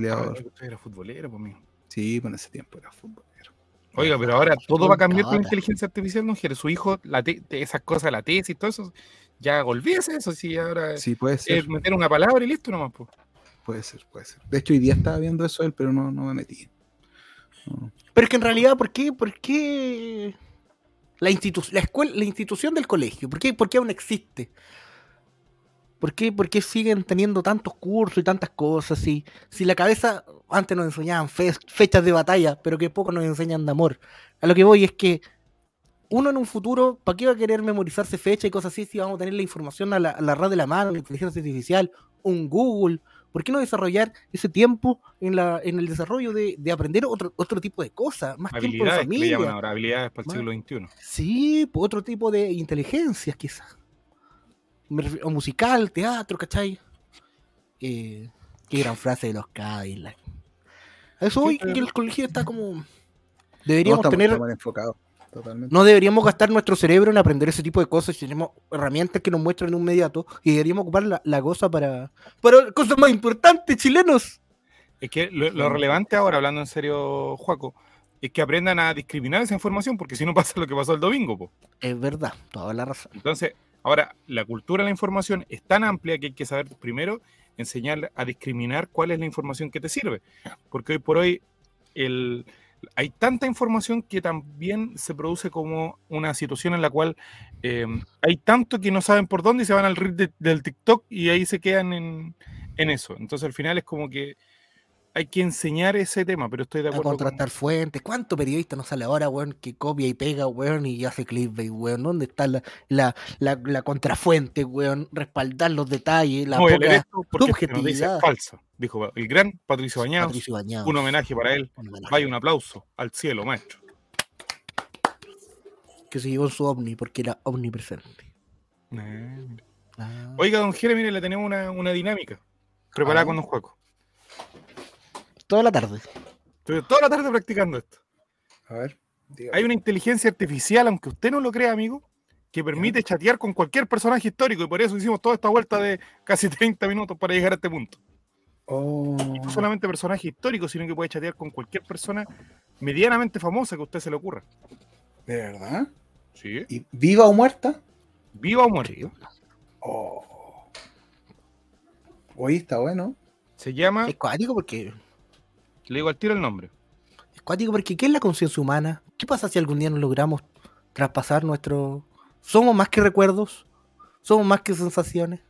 peleador. usted era futbolero, pues, mijo. Sí, pues en ese tiempo era futbolero. Oiga, pero ahora todo va a cambiar con inteligencia artificial, Jerez. Su hijo, la esas cosas, la tesis y todo eso, ya olvídese eso, sí, ahora Sí, puede ser, es meter una palabra y listo nomás, pues. puede ser, puede ser. De hecho, hoy día estaba viendo eso él, pero no, no me metí. No. Pero es que en realidad, ¿por qué, por qué la, institu- la, escuela, la institución del colegio, ¿por qué, por qué aún existe? ¿Por qué, por qué siguen teniendo tantos cursos y tantas cosas? Si, si la cabeza, antes nos enseñaban fe- fechas de batalla, pero que poco nos enseñan de amor. A lo que voy es que uno en un futuro, ¿para qué va a querer memorizarse fechas y cosas así si vamos a tener la información a la, a la ras de la mano, la inteligencia artificial, un Google? ¿Por qué no desarrollar ese tiempo en, la, en el desarrollo de, de aprender otro, otro tipo de cosas? Más tiempo en Habilidades que le llaman familia. ahora, habilidades para el siglo XXI. Sí, pues, otro tipo de inteligencias quizás. Me refiero- O musical, teatro, ¿cachai? Eh, qué gran frase de los Cadillac. A eso hoy que el colegio está como... No, Deberíamos estamos, tener... estamos enfocados. Totalmente. No deberíamos gastar nuestro cerebro en aprender ese tipo de cosas. si Tenemos herramientas que nos muestran de inmediato y deberíamos ocupar la, la cosa para, para cosas más importantes, chilenos. Es que lo, lo relevante ahora, hablando en serio, Juaco, es que aprendan a discriminar esa información, porque si no pasa lo que pasó el domingo, po. Es verdad, toda la razón. Entonces, ahora, la cultura de la información es tan amplia que hay que saber primero enseñar a discriminar cuál es la información que te sirve. Porque hoy por hoy el, hay tanta información que también se produce como una situación en la cual eh, hay tanto que no saben por dónde y se van al reel de- del TikTok y ahí se quedan en, en eso. Entonces al final es como que hay que enseñar ese tema, pero estoy de A acuerdo. con- contratar fuentes. ¿Cuánto periodista nos sale ahora, weón, que copia y pega, weón, y hace clickbait, weón? ¿Dónde está la, la, la, la contrafuente, weón? Respaldar los detalles, la No a poca es falsa. Dijo el gran Patricio Bañados. Patricio Bañados. Un homenaje para él. Un homenaje. Vaya un aplauso al cielo, maestro. Que se llevó en su ovni porque era omnipresente. Eh, Ah. Oiga, don Jere, mire, le tenemos una, una dinámica preparada Ah. con don Juaco. Toda la tarde. Estuve toda la tarde practicando esto. A ver. dígame. Hay una inteligencia artificial, aunque usted no lo crea, amigo, que permite chatear con cualquier personaje histórico y por eso hicimos toda esta vuelta de casi 30 minutos para llegar a este punto. Oh, No solamente personaje histórico, sino que puede chatear con cualquier persona medianamente famosa que a usted se le ocurra. ¿De verdad? Sí. ¿Y viva o muerta? Viva o muerta. Oh. Oye, está bueno. Se llama, Es cuático porque. Le digo al tiro el nombre. Es cuático porque ¿qué es la conciencia humana? ¿Qué pasa si algún día nos logramos traspasar nuestro. ¿Somos más que recuerdos? ¿Somos más que sensaciones?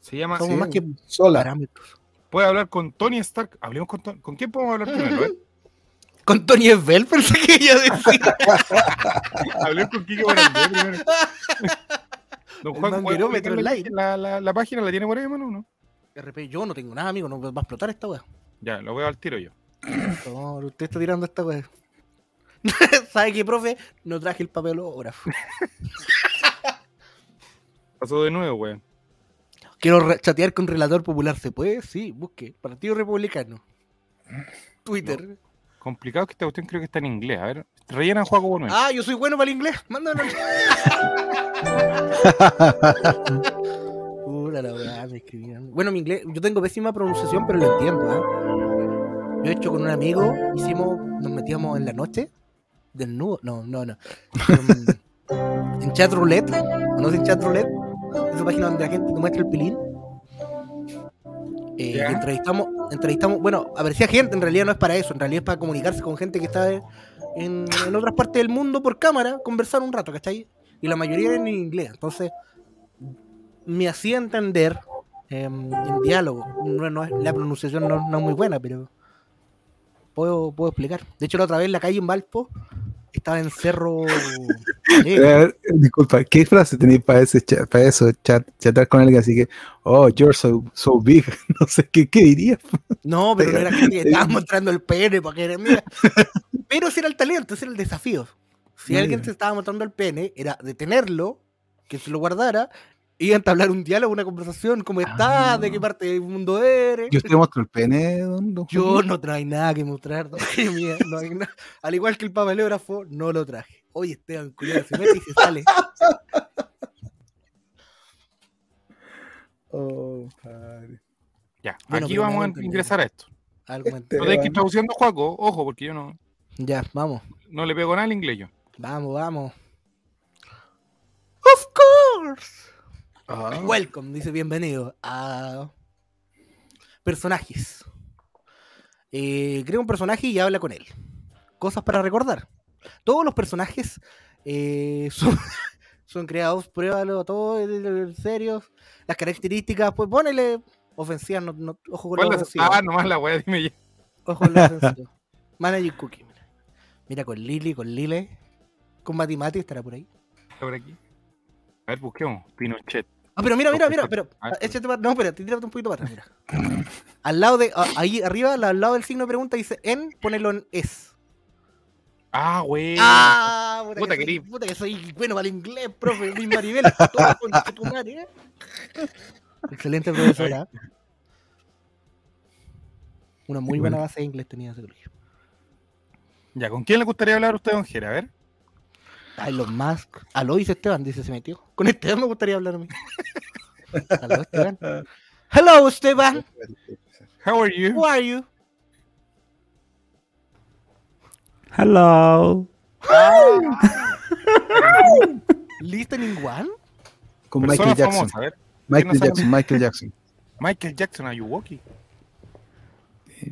Se llama, Somos Sí, más que sola. parámetros. puede hablar con Tony Stark. Hablemos con Tony. ¿Con quién podemos hablar primero? eh? Con Tony Esbel pensé que ella decía. Hablemos con Kike Morandé primero. Don El Juan, ¿puede manguerómetro publicar online. la, la, la página la tiene por ahí, mano, o no? RP, yo no tengo nada, amigo, no va a explotar esta weá. Ya, lo voy al tiro yo. No, usted está tirando esta weá. ¿Sabe qué, profe? No traje el papelógrafo. Pasó de nuevo, weón. Quiero chatear con relator popular. ¿Se puede? Sí, busque. Partido Republicano. Twitter. Complicado que esta cuestión creo que está en inglés. A ver, rellena Juaco Bono. Ah, yo soy bueno para el inglés. Mándalo. La weá, me escribían. Bueno, mi inglés, yo tengo pésima pronunciación, pero lo entiendo, ¿ah? Yo he hecho con un amigo, hicimos, nos metíamos en la noche, desnudo, no, no, no. En, en chat roulette, ¿conocen chat roulette? Esa página donde la gente te muestra el pilín. Eh, y Ya. entrevistamos, entrevistamos, bueno, aparecía gente, en realidad no es para eso, en realidad es para comunicarse con gente que está en, en otras partes del mundo por cámara, conversar un rato, ¿cachai? Y la mayoría era en inglés, entonces me hacía entender em, en diálogo. No, no la pronunciación no, no es muy buena, pero puedo, puedo explicar. De hecho, la otra vez en la calle en Valpo estaba en Cerro. Eh, disculpa, ¿qué frase tenéis para, ese cha- para eso? Chat, chatar con alguien así que, oh, you're so, so big. No sé qué, qué diría. No, pero no era gente que estaba mostrando el pene para que era mira. Pero ese era el talento, ese era el desafío. Si alguien te estaba mostrando el pene, era detenerlo, que se lo guardara, y entablar un diálogo, una conversación, ¿cómo estás? ¿De qué parte del mundo eres? ¿Y usted mostró el pene, don, don Yo no trae nada que mostrar, no hay mía, no hay nada. Al igual que el papelógrafo, no lo traje. Oye, Esteban, cuidado, se mete y se sale. Oh, padre. Ya, Bueno, aquí vamos a ingresar a esto. Argumento. No tenéis que ir traduciendo Juaco, ojo, porque yo no, Ya, vamos, no le pego nada al inglés yo. vamos, vamos. Of course. Ah, Welcome, dice bienvenido a personajes. Eh, crea un personaje y habla con él. Cosas para recordar. Todos los personajes eh, son, son creados, pruébalo, todo en serio. Las características, pues ponele ofensivas, no, no- ojo con ¿Cuál lo es- ofensivo. Ah, nomás la weá, dime ya. Ojo con lo ofensivo. Manager Cookie, mira. Mira con Lily, con Lile, con Mati Mati estará por ahí. Está por aquí. A ver, busquemos. Pinochet. Ah, pero mira, mira, mira, pero. Échate para- no, espérate, tírate un poquito para atrás, mira. Al lado de. ah, ahí arriba, al lado del signo de pregunta dice en, ponelo en es. Ah, güey. Ah, puta, Puta que soy, puta que soy bueno para el inglés, profe, Luis Maribel, todo con tu madre, ¿eh? Excelente profesora. Una muy buena base de inglés tenía ese colegio. Ya, ¿con quién le gustaría hablar a usted, don Jera? A ver. Ay, los más. Aló, dice Esteban, dice, se metió. Con Esteban me gustaría hablar a mí. Aló, Esteban. Hello, Esteban. How are you? Who are you? Hello. Listening one? Con Persona Michael Jackson. famosa, a ver. Michael ¿Quién no Jackson, sabe? Michael Jackson. Michael Jackson, are you walking?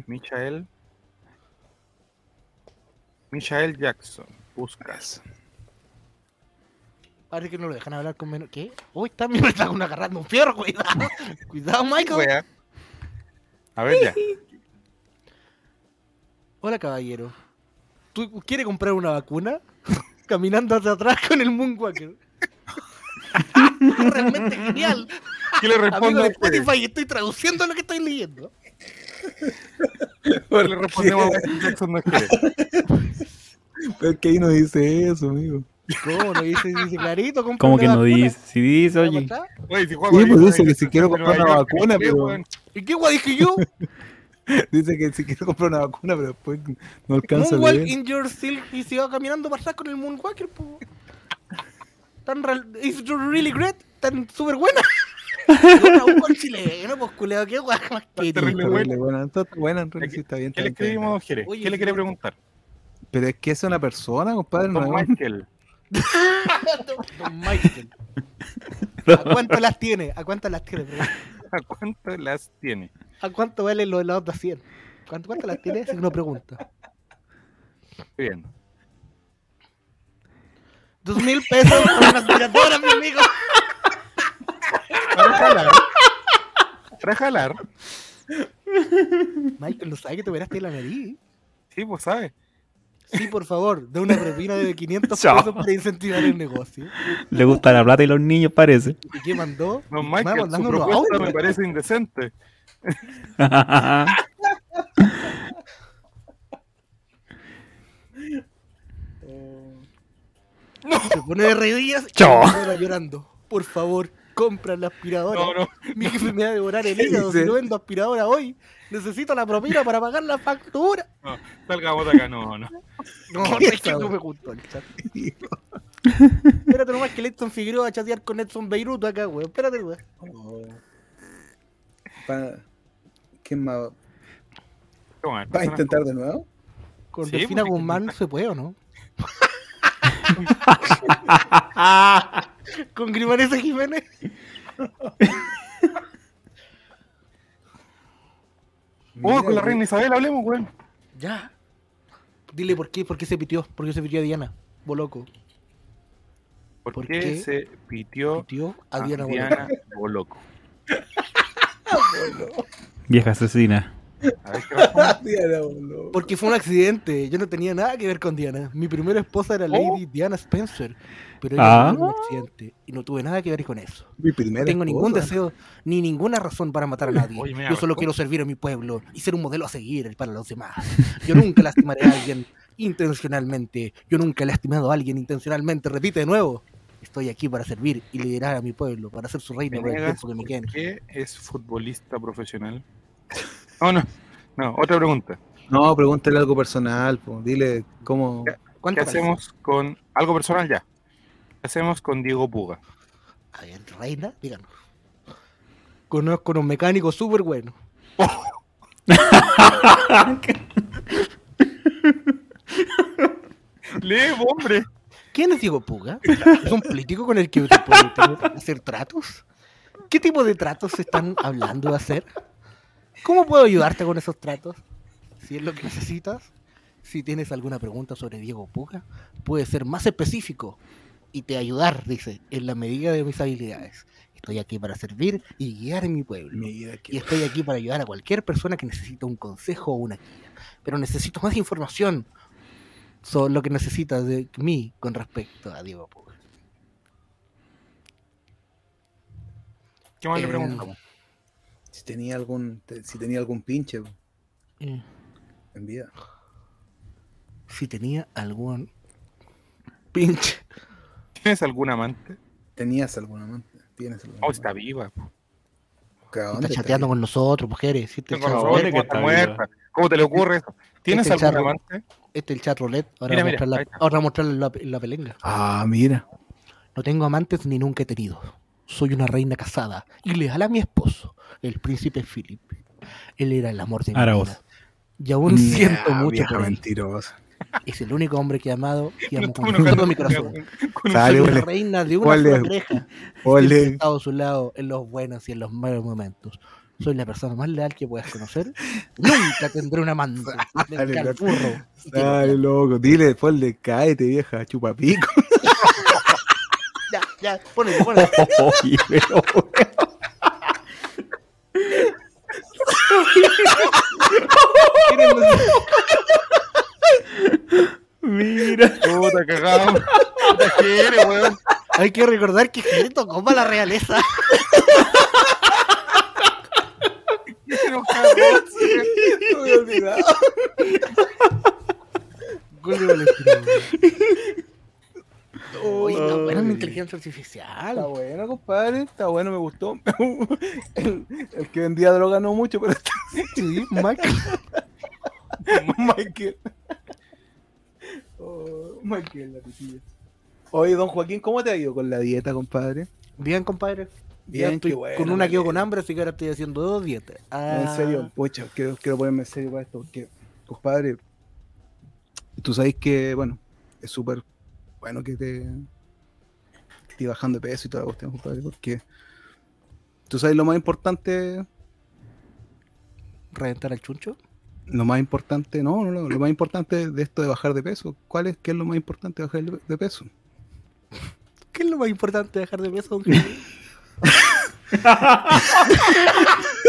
Michael. Michael Jackson. Buscas. Parece que no lo dejan hablar con menos. ¿Qué? Uy, está me está con agarrando un fierro, cuidado. Cuidado, Michael. Wea. A ver ya. Hola, caballero. ¿Tú quieres comprar una vacuna? Caminando hacia atrás con el Moonwalker. Realmente genial. ¿Qué le Amigo responde de a usted? Spotify, estoy traduciendo lo que estoy leyendo. ¿Qué le respondemos a Jackson no quiere? Pero es que ahí no dice eso, amigo. ¿Cómo? No dice, dice clarito. ¿Cómo que no vacuna. dice? Si dice, ¿Para oye. Oye, si Sí, Juaco dice, pues dice que si quiero comprar una vacuna, ¿qué, pero? ¿Y qué guay dije yo? dice que si quiero comprar una vacuna, pero después no alcanza a Moonwalk leer. in your silk y se va caminando para atrás con el Moonwalker, po. Tan real, is really great, tan súper buena. Un chileno, pues culeo, qué guay más que terrible buena. buena, buena, está buena, en realidad sí está bien. ¿Qué le bien, escribimos, don Jere? Oye, ¿Qué le sí, quiere preguntar? Pero es que es una persona, compadre, no Michael. Don Michael. ¿A cuánto las tiene? ¿A cuánto las tiene? ¿A cuánto las tiene? ¿A cuánto valen los helados de 100? ¿Cuánto, cuánto las tiene? Si uno pregunta. Bien. Dos mil pesos por una aspiradora, mi amigo. Para jalar. Para jalar. Michael, ¿no sabe que te operaste la nariz? Sí, pues sabe. Sí, por favor, de una propina de 500 Chao. pesos para incentivar el negocio. Le gusta la plata y los niños, parece. ¿Y qué mandó? Va Michael, su propuesta audios. me parece indecente. Se pone de rodillas y llorando. Por favor, compra la aspiradora. No, no. Mi jefe me va a devorar el hígado si no vendo aspiradora hoy. Necesito la propina para pagar la factura. No, salgamos de acá, no, no. No, ¿Qué es que no me gustó el chat. Espérate nomás que Edson Figueroa va a chatear con Edson Beirut acá, weón. Espérate, weón. Oh. Pa- ¿Quién más? Toma, ¿Va a intentar de nuevo? Con Sí, Delfina pues, Guzmán se puede o no? con Grimanesa Jiménez. Oh, con la reina Isabel hablemos, weón. Ya. Dile por qué, por qué se pitió, por qué se pitió a Diana. Boloco. ¿Por, ¿Por qué, qué? se pitió Pitió a a Diana, Boloco. Diana Boloco? Vieja asesina. A ver qué va. Diana, boludo. Porque fue un accidente. Yo no tenía nada que ver con Diana. Mi primera esposa era Lady Diana Spencer. Pero ella Ah. murió en un accidente. Y no tuve nada que ver con eso. Mi No primera tengo ningún esposa. deseo ni ninguna razón para matar a nadie. Oye, me Yo solo quiero servir a mi pueblo y ser un modelo a seguir para los demás. Yo nunca lastimaré a alguien intencionalmente. Yo nunca he lastimado a alguien intencionalmente. Repite de nuevo. Estoy aquí para servir y liderar a mi pueblo, para ser su reino por el Venegas, tiempo que me ¿por quede. qué es futbolista profesional? Oh, no. No, otra pregunta. No, pregúntale algo personal, po. dile cómo. ¿Qué hacemos con algo personal ya? ¿Qué hacemos con Diego Puga? A ver, reina, díganos. Conozco unos mecánicos súper buenos. Lee, hombre. ¿Quién es Diego Puga? ¿Es un político con el que se puede hacer tratos? ¿Qué tipo de tratos se están hablando de hacer? ¿Cómo puedo ayudarte con esos tratos? Si es lo que necesitas, si tienes alguna pregunta sobre Diego Puga, puede ser más específico y te ayudar, dice, en la medida de mis habilidades. Estoy aquí para servir y guiar en mi pueblo. Y estoy aquí para ayudar a cualquier persona que necesita un consejo o una guía. Pero necesito más información sobre lo que necesita de mí con respecto a Diego Puga. ¿Qué más le Eh, preguntamos? Si tenía algún, si tenía algún pinche Eh, en vida. si tenía algún pinche. ¿Tienes algún amante? ¿Tenías algún amante? ¿Tienes algún Oh, está viva. ¿Que Está chateando con nosotros, mujeres. Si este Con nosotros, roulette, como está muerta. ¿Cómo te le ocurre eso? ¿Tienes Este algún amante? este es el chat roulette. Ahora Mira, vamos mira, a la- ahora a mostrarle la, la pelenga. Ah, mira. No tengo amantes ni nunca he tenido. Soy una reina casada y leal a mi esposo, el príncipe Philip. Él era el amor de mi vida. Y aún siento mucho por él. mentirosa. Es el único hombre que he amado y amo con todo mi con- corazón. con Sale, Soy una reina de una Ole. sola oreja. Ole. He estado a su lado en los buenos y en los malos momentos. Soy la persona más leal que puedas conocer. Nunca tendré un amante. Dale, loco. Dile, ponle, cáete, vieja, chupapico. Ya, ponele, ponele. Oye, pero, Mira. Puta, cagado. Quiere, weón. Hay que recordar que Gilito coma la realeza. Cagó. Me Uy, está buena mi inteligencia artificial. Está bueno, compadre. Está bueno, me gustó. El, el que vendía droga no mucho, pero está Sí, Michael. Michael. Oh, Michael, la pitilla. Oye, don Joaquín, ¿cómo te ha ido con la dieta, compadre? Bien, compadre. Bien, estoy qué bueno, con una quedo con hambre, así que ahora estoy haciendo dos dietas. Ah, En serio, pucha, quiero, quiero ponerme en serio para esto, porque, compadre, tú sabes que, bueno, es súper bueno que te que estés bajando de peso y toda la cuestión, compadre, porque tú sabes lo más importante, ¿Reventar al chuncho? lo más importante, no, no, no, lo más importante de esto de bajar de peso, ¿cuál es, qué es lo más importante de bajar de- peso? ¿Qué es lo más importante de dejar de peso?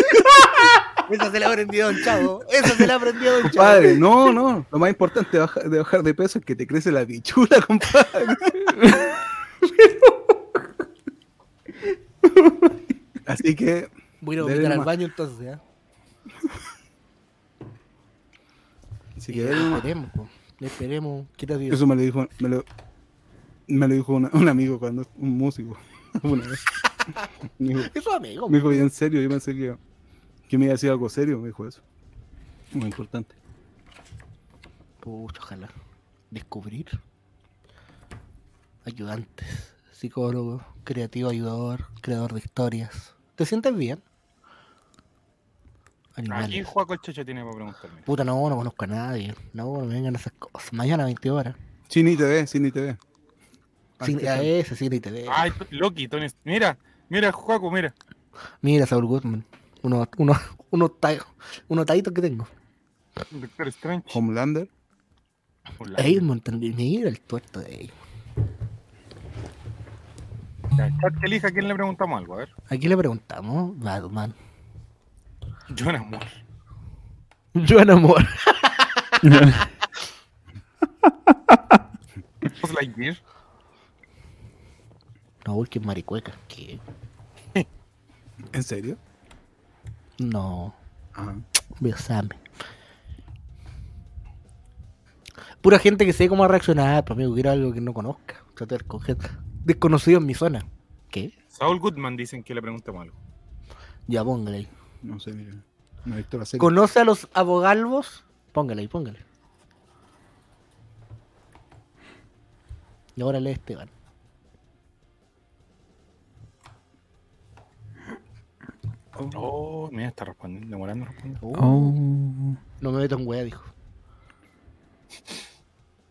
Esa se la ha aprendido Don Chavo. Esa se la ha aprendido Don Chavo. Compadre, no, no, lo más importante de bajar de, bajar de peso es que te crece la pichula, compadre. Así que Voy a ir a Dele vomitar al baño entonces, ¿eh? Si Sí, quieres, no- esperemos, po. esperemos. ¿Qué te? Eso me lo dijo, me lo, me lo dijo una- un amigo cuando un músico una vez. Me dijo, Es amigo. me dijo, "Y en serio, yo pensé que, que me iba a decir algo serio, me dijo eso. Muy importante. Pucha, ojalá. Descubrir. Ayudantes. Psicólogo. Creativo ayudador. Creador de historias. ¿Te sientes bien? Aquí Animales. Juaco el Checho tiene para preguntarme. Puta, no, no conozco a nadie. No, no me vengan esas cosas. Mañana a 20 horas. Cine TV, Cine TV. Cine, a ese cine te ve. Ay, Loki, Tony. Mira, mira, Juaco, mira. Mira, Saul Goodman. Unos uno, uno, ta- unos taditos que tengo. Doctor Strange. Homelander. Edmonton, mira el tuerto de chat que elija a quién le preguntamos algo, a ver. Aquí le preguntamos, Batman. John Amor. Joan Amor. Lightyear. No, que maricueca. ¿Qué? ¿En serio? No, Ajá. besame. Pura gente que sé cómo reaccionar, pero amigo, quiero algo que no conozca. Tratar con gente desconocido en mi zona. ¿Qué? Saul Goodman dicen que le preguntemos algo. Ya póngale ahí. No sé, mira. No he visto la serie. ¿Conoce a los abogalvos? Póngale ahí, póngale. Y ahora lee Esteban. Oh, mira, está respondiendo, demorando respondiendo. Oh. No me meto en wea, dijo.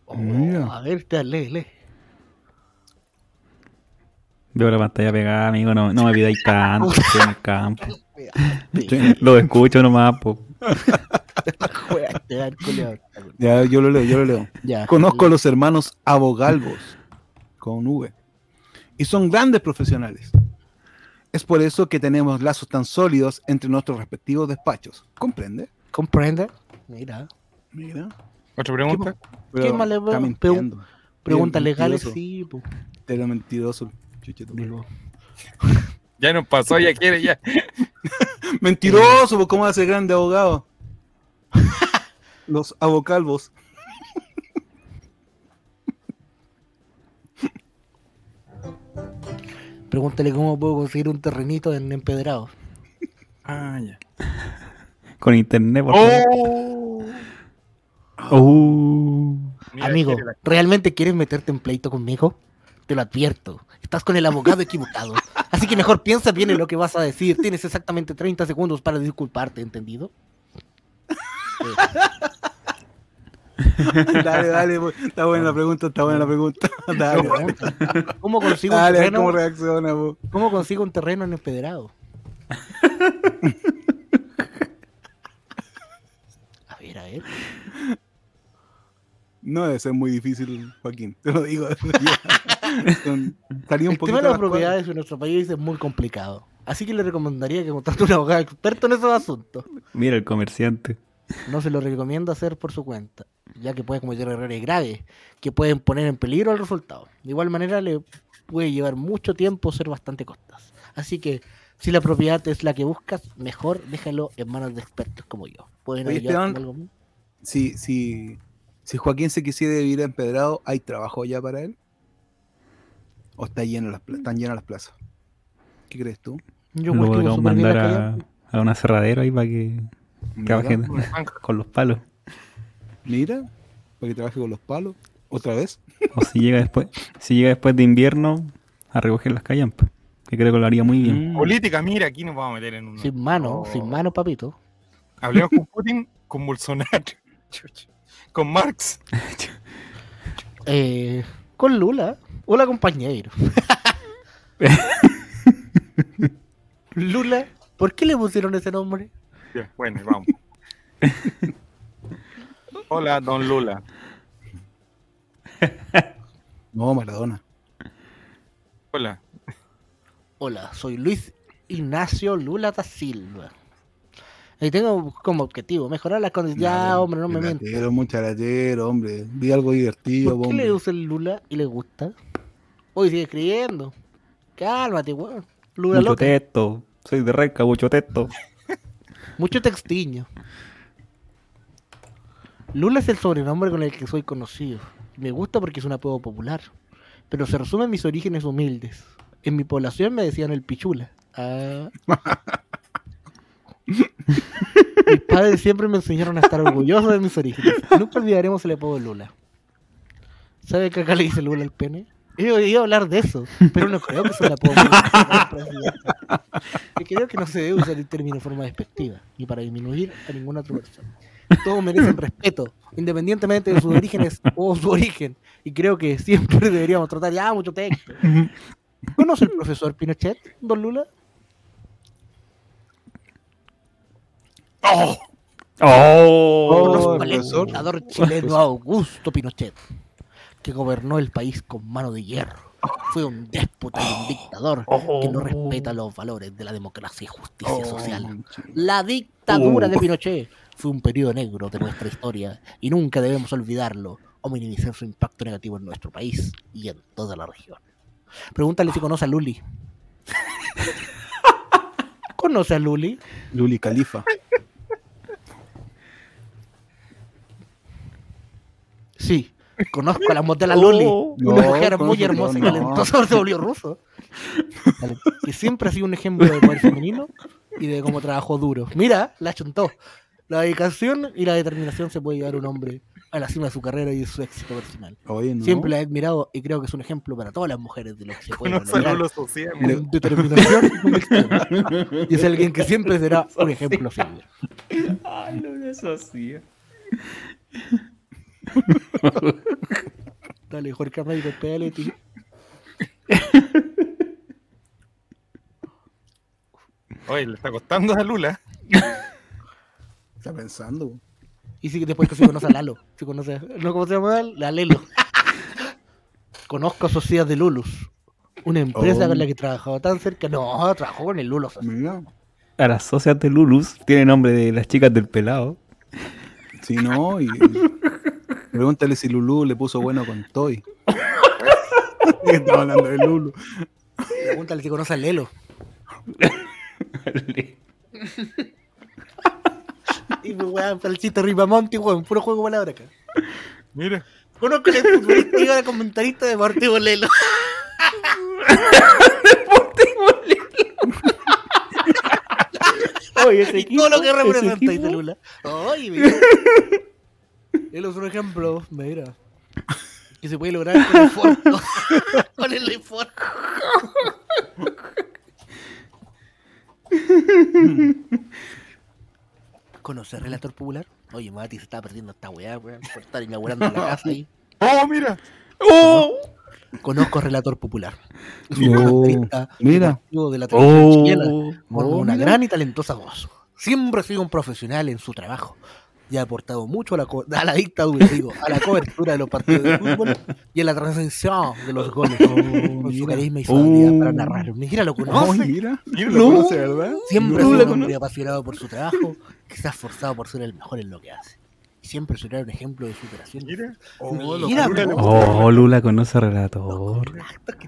Oh, Mira. a ver, Esteban, lee, lee. Veo la pantalla pegada, amigo. No, no me pidáis tanto. Estoy en el campo. Lo escucho nomás, po. Culiao. Ya, yo lo leo, yo lo leo. Ya. Conozco a los hermanos Abogalvos, con V, y son grandes profesionales. Es por eso que tenemos lazos tan sólidos entre nuestros respectivos despachos. ¿Comprende? ¿Comprende? Mira. Mira. ¿Otra pregunta? ¿Qué más le. Preguntas legales, mentiroso. sí, po. Mentiroso. tu madre. Digo, Ya nos pasó, ya quiere, ya. Mentiroso, ¿cómo hace grande abogado? Los abocalvos. Pregúntale cómo puedo conseguir un terrenito en empedrado. Ah, ya. Con internet, por favor. Uh. Mira, Amigo, la- ¿realmente quieres meterte en pleito conmigo? Te lo advierto. Estás con el abogado equivocado. Así que mejor piensa bien en lo que vas a decir. Tienes exactamente 30 segundos para disculparte, ¿entendido? Dale, dale, pues, está buena la pregunta, está buena la pregunta. Dale, ¿Cómo consigo un dale, terreno? cómo reacciona. ¿Cómo consigo un terreno en empedrado? A ver, a ver. No debe ser muy difícil, Joaquín, te lo digo. Estaría un El tema de las propiedades en nuestro país es muy complicado. Así que le recomendaría que contrate un abogado experto en esos asuntos. Mira el comerciante. No se lo recomiendo hacer por su cuenta, ya que puede cometer errores graves que pueden poner en peligro el resultado. De igual manera, le puede llevar mucho tiempo ser bastante costas. Así que, si la propiedad es la que buscas, mejor déjalo en manos de expertos como yo. ¿Pueden Oye, Esteban, algo más? Si, si, si Joaquín se quisiera vivir empedrado, ¿hay trabajo ya para él? ¿O está lleno las, están llenas las plazas? ¿Qué crees tú? Yo Lo mandar a, a una cerradera ahí para que trabaje Mira, con los palos. Mira, para que trabaje con los palos. ¿Otra vez? O si llega después, si llega después de invierno a recoger las callampas. Que creo que lo haría muy bien. Mm. Política, mira, aquí nos vamos a meter en un. Sin mano, Oh. sin mano, papito. Hablemos con Putin, con Bolsonaro, con Marx. Eh, con Lula. Hola, compañero. Lula, ¿por qué le pusieron ese nombre? Ya, bueno, vamos. Hola, don Lula. No, Maradona. Hola. Hola, soy Luis Ignacio Lula da Silva. Y tengo como objetivo mejorar las condiciones. Ya, hombre, no me mientas. Hombre. Di algo divertido, ¿Por qué hombre. le usa el Lula y le gusta? Hoy sigue escribiendo. Cálmate, weón. Lula Mucho loca. texto. Soy de Renca, mucho texto. Mucho textiño. Lula es el sobrenombre con el que soy conocido. Me gusta porque es un apodo popular. Pero se resume en mis orígenes humildes. En mi población me decían el pichula. Ah. Mis padres siempre me enseñaron a estar orgulloso de mis orígenes. Nunca olvidaremos el apodo Lula. ¿Sabe que acá le dice Lula al pene? He oído hablar de eso, pero no creo que el presidente. Y creo que no se debe usar el término de forma despectiva, ni para disminuir a ninguna otra persona. Todos merecen respeto, independientemente de sus orígenes o su origen. Y creo que siempre deberíamos tratar ya mucho texto. ¿Conoce el profesor Pinochet, don Lula? ¡Oh! ¡Oh! Profesor. dictador chileno Augusto Pinochet, que gobernó el país con mano de hierro. Fue un déspota y un dictador que no respeta los valores de la democracia y justicia Oh, social. La dictadura de Pinochet fue un periodo negro de nuestra historia y nunca debemos olvidarlo o minimizar su impacto negativo en nuestro país y en toda la región. Pregúntale si conoce a Luli. ¿Conoce a Luli? Luli Califa. Sí, conozco a la modelo Luli. Una no, mujer muy hermosa y no. talentosa, se volvió ruso. Que siempre ha sido un ejemplo de poder femenino y de cómo trabajó duro. Mira, la chuntó. La dedicación y la determinación se puede llevar un hombre a la cima de su carrera y de su éxito personal. Oye, no. Siempre la he admirado y creo que es un ejemplo para todas las mujeres de lo que se puede lograr con determinación y. Y es alguien que siempre será un ejemplo seguir. Ay, no es así. Dale, Jorge Américo, pégale, tío. Oye, le está costando a Lula. Está pensando. Y sí, después que se conoce a Lalo. Se conoce a, ¿no, ¿Cómo se llama? La Lelo. Conozco a Sociedad de Lulus. Una empresa Oh. con la que he trabajado tan cerca. No, trabajó con el Lulus. Mira. A la sociedad de Lulus tiene nombre de las chicas del pelado. Si no, y. Pregúntale si Lulu le puso bueno con Toy. Estaba hablando de Lulu. Pregúntale si conoce a Lelo. Y pues, weón, para el chiste Ripamonti, weón, puro juego de palabras acá. Mira. Conozco el futbolista y era comentarista de Deportivo Lelo. Oye, ese Y todo lo que equipo, ese representa, equipo. Lula. Ay, mira. Él es un ejemplo, mira. Que se puede lograr con el esfuerzo. con el esfuerzo. ¿Conoce al relator popular? Oye, Mati se está perdiendo esta weá, weón, por estar inaugurando la casa ahí. ¡Oh, mira! ¡Oh! Conozco relator popular. Es Oh, un mira. de la televisión Oh. chilena con Oh, una mira. gran y talentosa voz. Siempre ha sido un profesional en su trabajo y ha aportado mucho a la, co- a la dictadura, digo, a la cobertura de los partidos de fútbol y a la transmisión de los goles con su carisma y su habilidad para Oh. narrar. Mira, lo Oh, conoce. mira. Mira, Lo lo conoce, ¿verdad? Siempre No sido un hombre apasionado por su trabajo, que se ha esforzado por ser el mejor en lo que hace. Y siempre será un ejemplo de superación. Mira. Mira, Lula Oh, Lula conoce relator.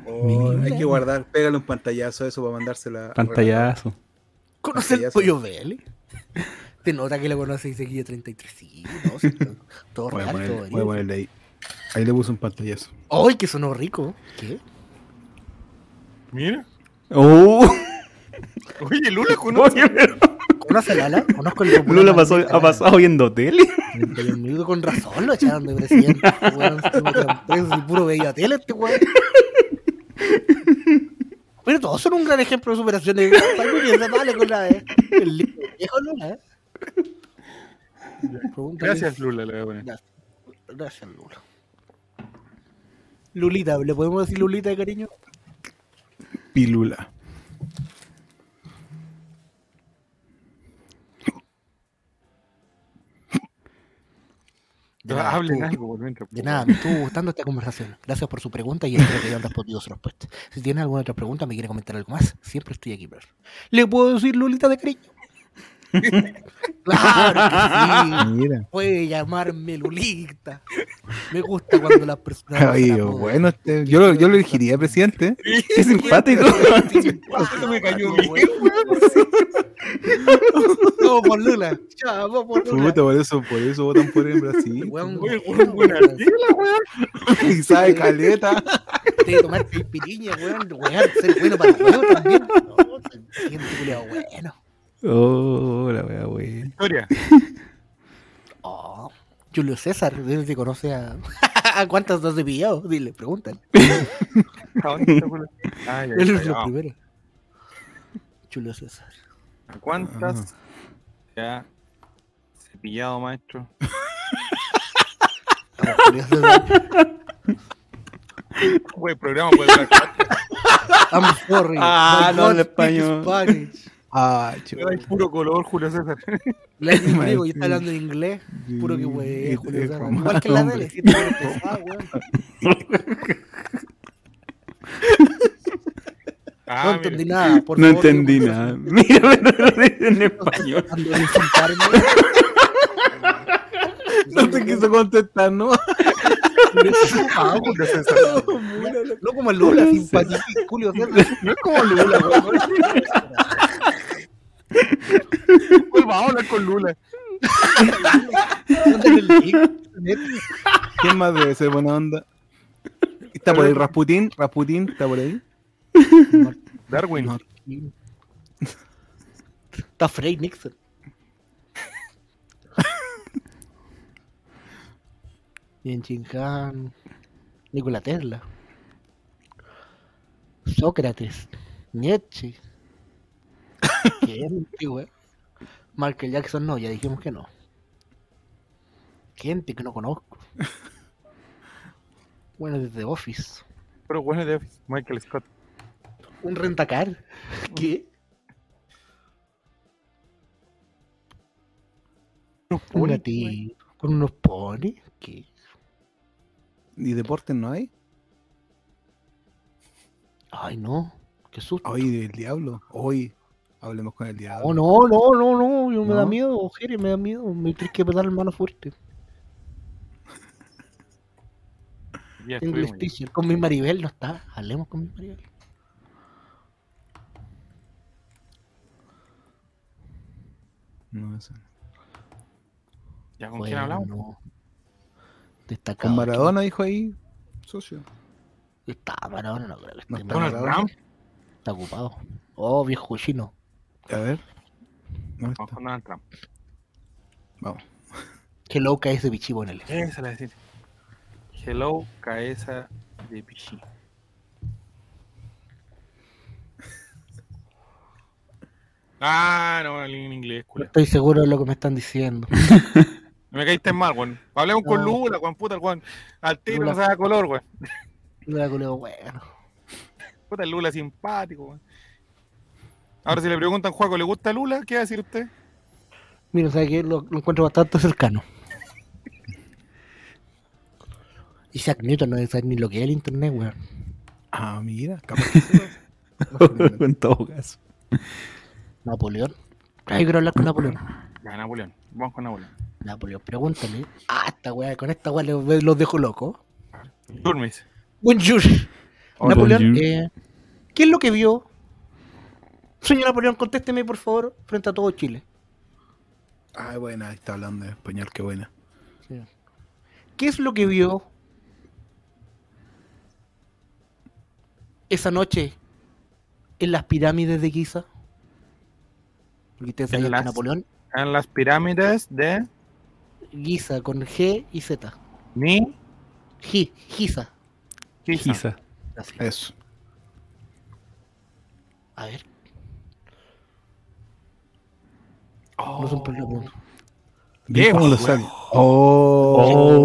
Oh, hay que guardar, pégale un pantallazo a eso para mandársela. Pantallazo. ¿Conoce el pollo Vélez? Te nota que lo conoce y seguía 33. Sí, no, sí, todo- todo Voy a real, todo voy a ponerle ahí. Ahí le puse un pantallazo. ¡Ay, que sonó rico! ¿Qué? Mira. Oh, Oye, Lula conoce. pero ¿Conoce a Lala? Conozco el popular Lula pasó, ha pasado viendo tele. 31 minutos con razón lo echaron de presidente. Weón, se preso y puro veía tele este weón. Pero todos son un gran ejemplo de superación de piensa, dale con la de el libro viejo Lula, ¿eh? Pregúntale. Gracias, Lula, le voy a poner. Gracias. Gracias, Lula. Lulita, ¿le podemos decir Lulita de cariño? Pilula. De nada, Hablen tú- algo. De nada, me estuvo gustando esta conversación. Gracias por su pregunta y espero que hayan respondido su respuesta. Si tiene alguna otra pregunta, me quiere comentar algo más, siempre estoy aquí, bro. ¿Le puedo decir Lulita de cariño? claro que sí. Mira. Puede llamarme Lulita. Me gusta cuando las personas. Ay, bueno, este, yo, lo, yo lo elegiría presidente. Qué simpático. Esto me cayó bien, Vamos por Lula. Ya, vamos por Lula. Puta, por eso, por eso votan por él en Brasil. Weón, weón, weón, weón. weón. y sabe caleta. Te tomar piriña, weón. Weón, ser bueno para el juego también. No, siente culiao bueno. Oh, la wea, wey. Historia. Oh, Julio César, dile si conoce a. ¿A cuántas has pillado? Dile, pregúntale. ¿A dónde? Ah, ya, Él es lo primero. Julio César. ¿A ¿Cuántas? Ya. Cepillado, maestro. Julio César. Güey, programa puede. I'm sorry. Ah, no, speaks español. Spanish. Ah, Hay puro color, Julio César. En griego y está hablando en inglés. Puro que wey, Julio César. Igual que la tele. me pesado, weón. Ah, No mira. entendí nada. Por No favor, entendí digo, nada. Mira, pero lo dice en español. No te quiso contestar, ¿no? No como el Lula, simpático. Julio. No es como Lula, güey. Vamos a hablar con Lula. ¿Quién más debe ser buena onda? Está por ahí Rasputín. Rasputín está por ahí. Darwin. Está Frey Nixon. Bien Chinhan. Nikola Tesla. Sócrates. Nietzsche. Güey. Michael Jackson no, ya dijimos que no. Gente que no conozco. Bueno, desde Office. Pero bueno de Office. Michael Scott. Un rentacar. ¿Qué? Un gatito. Con unos ponis. ¿Qué? ¿Y deportes no hay? Ay, no. Qué susto. Hoy el diablo. Hoy hablemos con el diablo. Oh, no, no, no, no. Yo me da miedo, Jere, me da miedo. Me tienes que pegar la mano fuerte. Tengo. Teacher. Con mi Maribel no está. Hablemos con mi Maribel. No, eso. ¿Ya con quién hablamos? Bueno, Con Destacado. Maradona dijo ahí, socio. Está Maradona, no creo que esté No está Donald Maradona. Está ocupado. Oh, viejo chino. A ver. ¿Dónde Vamos con Donald Trump. Vamos. Qué loca ese bichivo en el. Esa la decir. Hello, cabeza de pichí. Ah, no, en inglés, No culo. estoy seguro de lo que me están diciendo. Me caíste mal, weón. Hablemos con. Lula, weón, puta, el weón. Al tiro Lula. no sabe color, weón. Era culeo, bueno. Puta, el Lula simpático, weón. Ahora, si le preguntan, Juaco, ¿le gusta Lula? ¿Qué va a decir usted? Mira, ¿sabes qué? Lo, lo encuentro bastante cercano. Isaac Newton no debe saber ni lo que es el internet, weón. Ah, mira, capaz que en todo caso. Napoleón. Ay, quiero hablar con Napoleón. Ya, Napoleón. Vamos con Napoleón. Napoleón, pregúntale. Ah, esta weá, con esta weá los, los dejo locos. Turmis. Bonjour. Hola, Napoleón, bonjour. eh, ¿qué es lo que vio? Señor Napoleón, contésteme, por favor, frente a todo Chile. Ay, buena, ahí está hablando en español, qué buena. ¿Qué es lo que vio esa noche en las pirámides de Giza? Porque ustedes En sabían que las- Napoleón, En las pirámides de Giza con G y Z. Ni Gi, Giza. Giza. Eso. A ver. No son problemas. ¿Viste cómo lo sabe? Oh.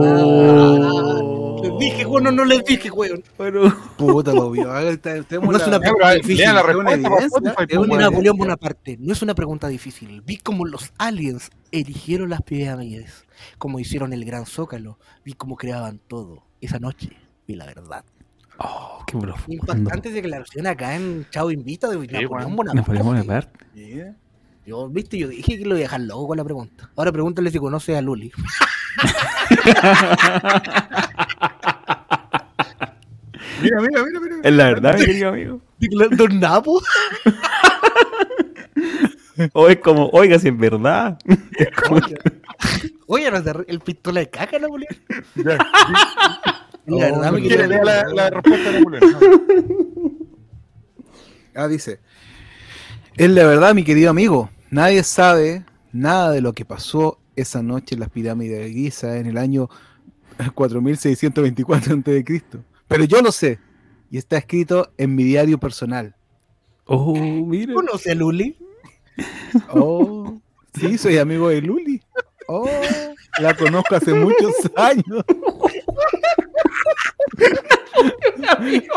Les dije, bueno, no les dije, weón. Bueno. Puta, lo vio. No es una pregunta lea difícil. es weón. Napoleón. Bonaparte, no es una pregunta difícil. Vi cómo los aliens erigieron las pirámides, como hicieron el Gran Zócalo, vi cómo creaban todo. Esa noche vi la verdad. Oh, qué profundo. Impactante declaración acá en Chao Invita de Napoleón. Bonaparte. Napoleón Bonaparte. Mira. Yo, viste, yo dije que lo iba a dejar loco con la pregunta. Ahora pregúntale si conoce a Luli. Mira, mira, mira, mira. Es la verdad, mi querido amigo. Don Napo. O es como, oiga, si es verdad. Es como- Oye, ¿no es de- el pistola de caca, Napoleón? Ya. La verdad, Oh, me ¿Quiere quiero leer la, la respuesta de Napoleón? Ah, dice. Es la verdad, mi querido amigo. Nadie sabe nada de lo que pasó esa noche en las pirámides de Giza en el año 4624 a.C. Pero yo lo sé. Y está escrito en mi diario personal. Oh, mira. ¿Conoce a Luli? Oh, sí, soy amigo de Luli. Oh, la conozco hace muchos años.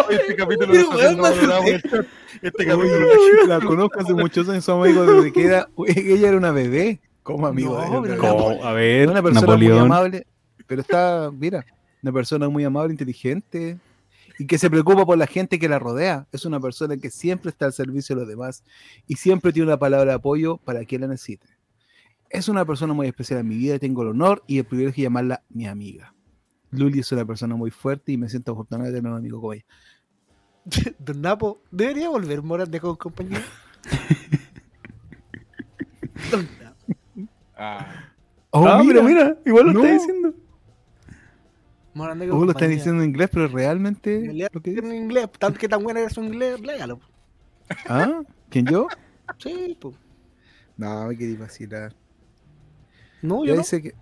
Este capítulo Pero, lo está haciendo chat. Este capítulo. Oye, la conozco hace muchos años. Somos amigos desde que era, ella era una bebé. Como amigo. No, una pero bebé. ¿Cómo? A ver, una persona muy amable, pero está, mira, una persona muy amable, inteligente y que se preocupa por la gente que la rodea. Es una persona que siempre está al servicio de los demás y siempre tiene una palabra de apoyo para quien la necesite. Es una persona muy especial en mi vida y tengo el honor y el privilegio de llamarla mi amiga. Luli es una persona muy fuerte y me siento afortunado de tener un amigo como ella. Don Napo, ¿debería volver Morante con compañía? Don Napo. Ah, Oh, pero mira, igual lo No. está diciendo. Oh, lo están diciendo en inglés, pero realmente lo que en inglés, tanto que tan buena es su inglés, léalo. ¿Ah? ¿Quién yo? Sí, pues. No, me quería vacilar. No, Ya yo no. dice que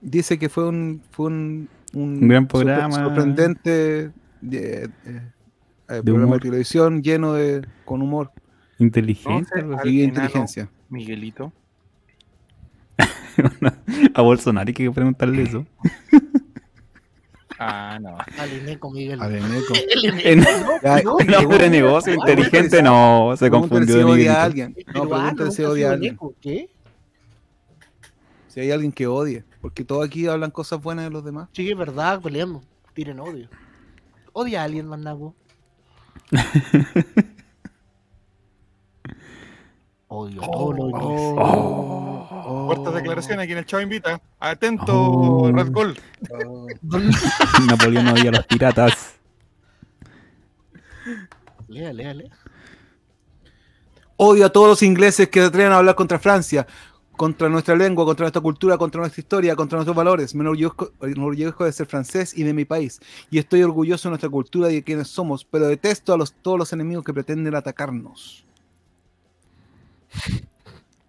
dice que fue un fue un, Un gran sorpre- programa. sorprendente de- eh, eh, programa humor. de televisión lleno de con humor así. y inteligencia. Miguelito. A Bolsonaro hay que preguntarle eso. Ah, no. Al Ineco, Miguel. A ver, Neco. En no, nombre de negocio, inteligente no, se confundió si de odia a alguien. No, pregúntale si odia a alguien. Ineco, ¿Qué? Si hay alguien que odie. Porque todos aquí hablan cosas buenas de los demás. Sí, es verdad, peleamos. Tienen odio. Odia a alguien, Mandago. Odio a todos los ingleses. Oh, Fuertes declaraciones aquí en el Chavo Invita. Atento, Oh. Red Gold. oh. Napoleón odia a los piratas. Lea, lea, lea. Odio a todos los ingleses que se atreven a hablar contra Francia. contra nuestra lengua, contra nuestra cultura, contra nuestra historia, contra nuestros valores. Me enorgullezco, me enorgullezco de ser francés y de mi país. Y estoy orgulloso de nuestra cultura y de quienes somos, pero detesto a los, todos los enemigos que pretenden atacarnos.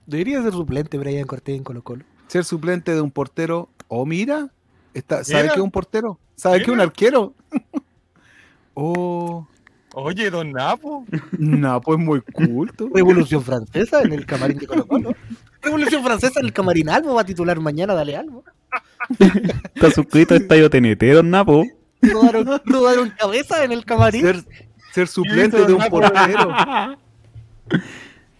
Debería ser suplente Brian Cortés en Colo Colo. Ser suplente de un portero. Oh, mira. Está, ¿Sabe Mira. qué es un portero? ¿Sabe qué es un arquero? oh. Oye, don Napo. No, pues muy culto. Revolución Francesa en el camarín de Colo Colo. Revolución Francesa en el camarín Albo va a titular mañana, dale Albo. Está suscrito a Estadio TNT, don Napo. Rodaron, rodaron cabeza en el camarín. Ser, ser suplente de un portero.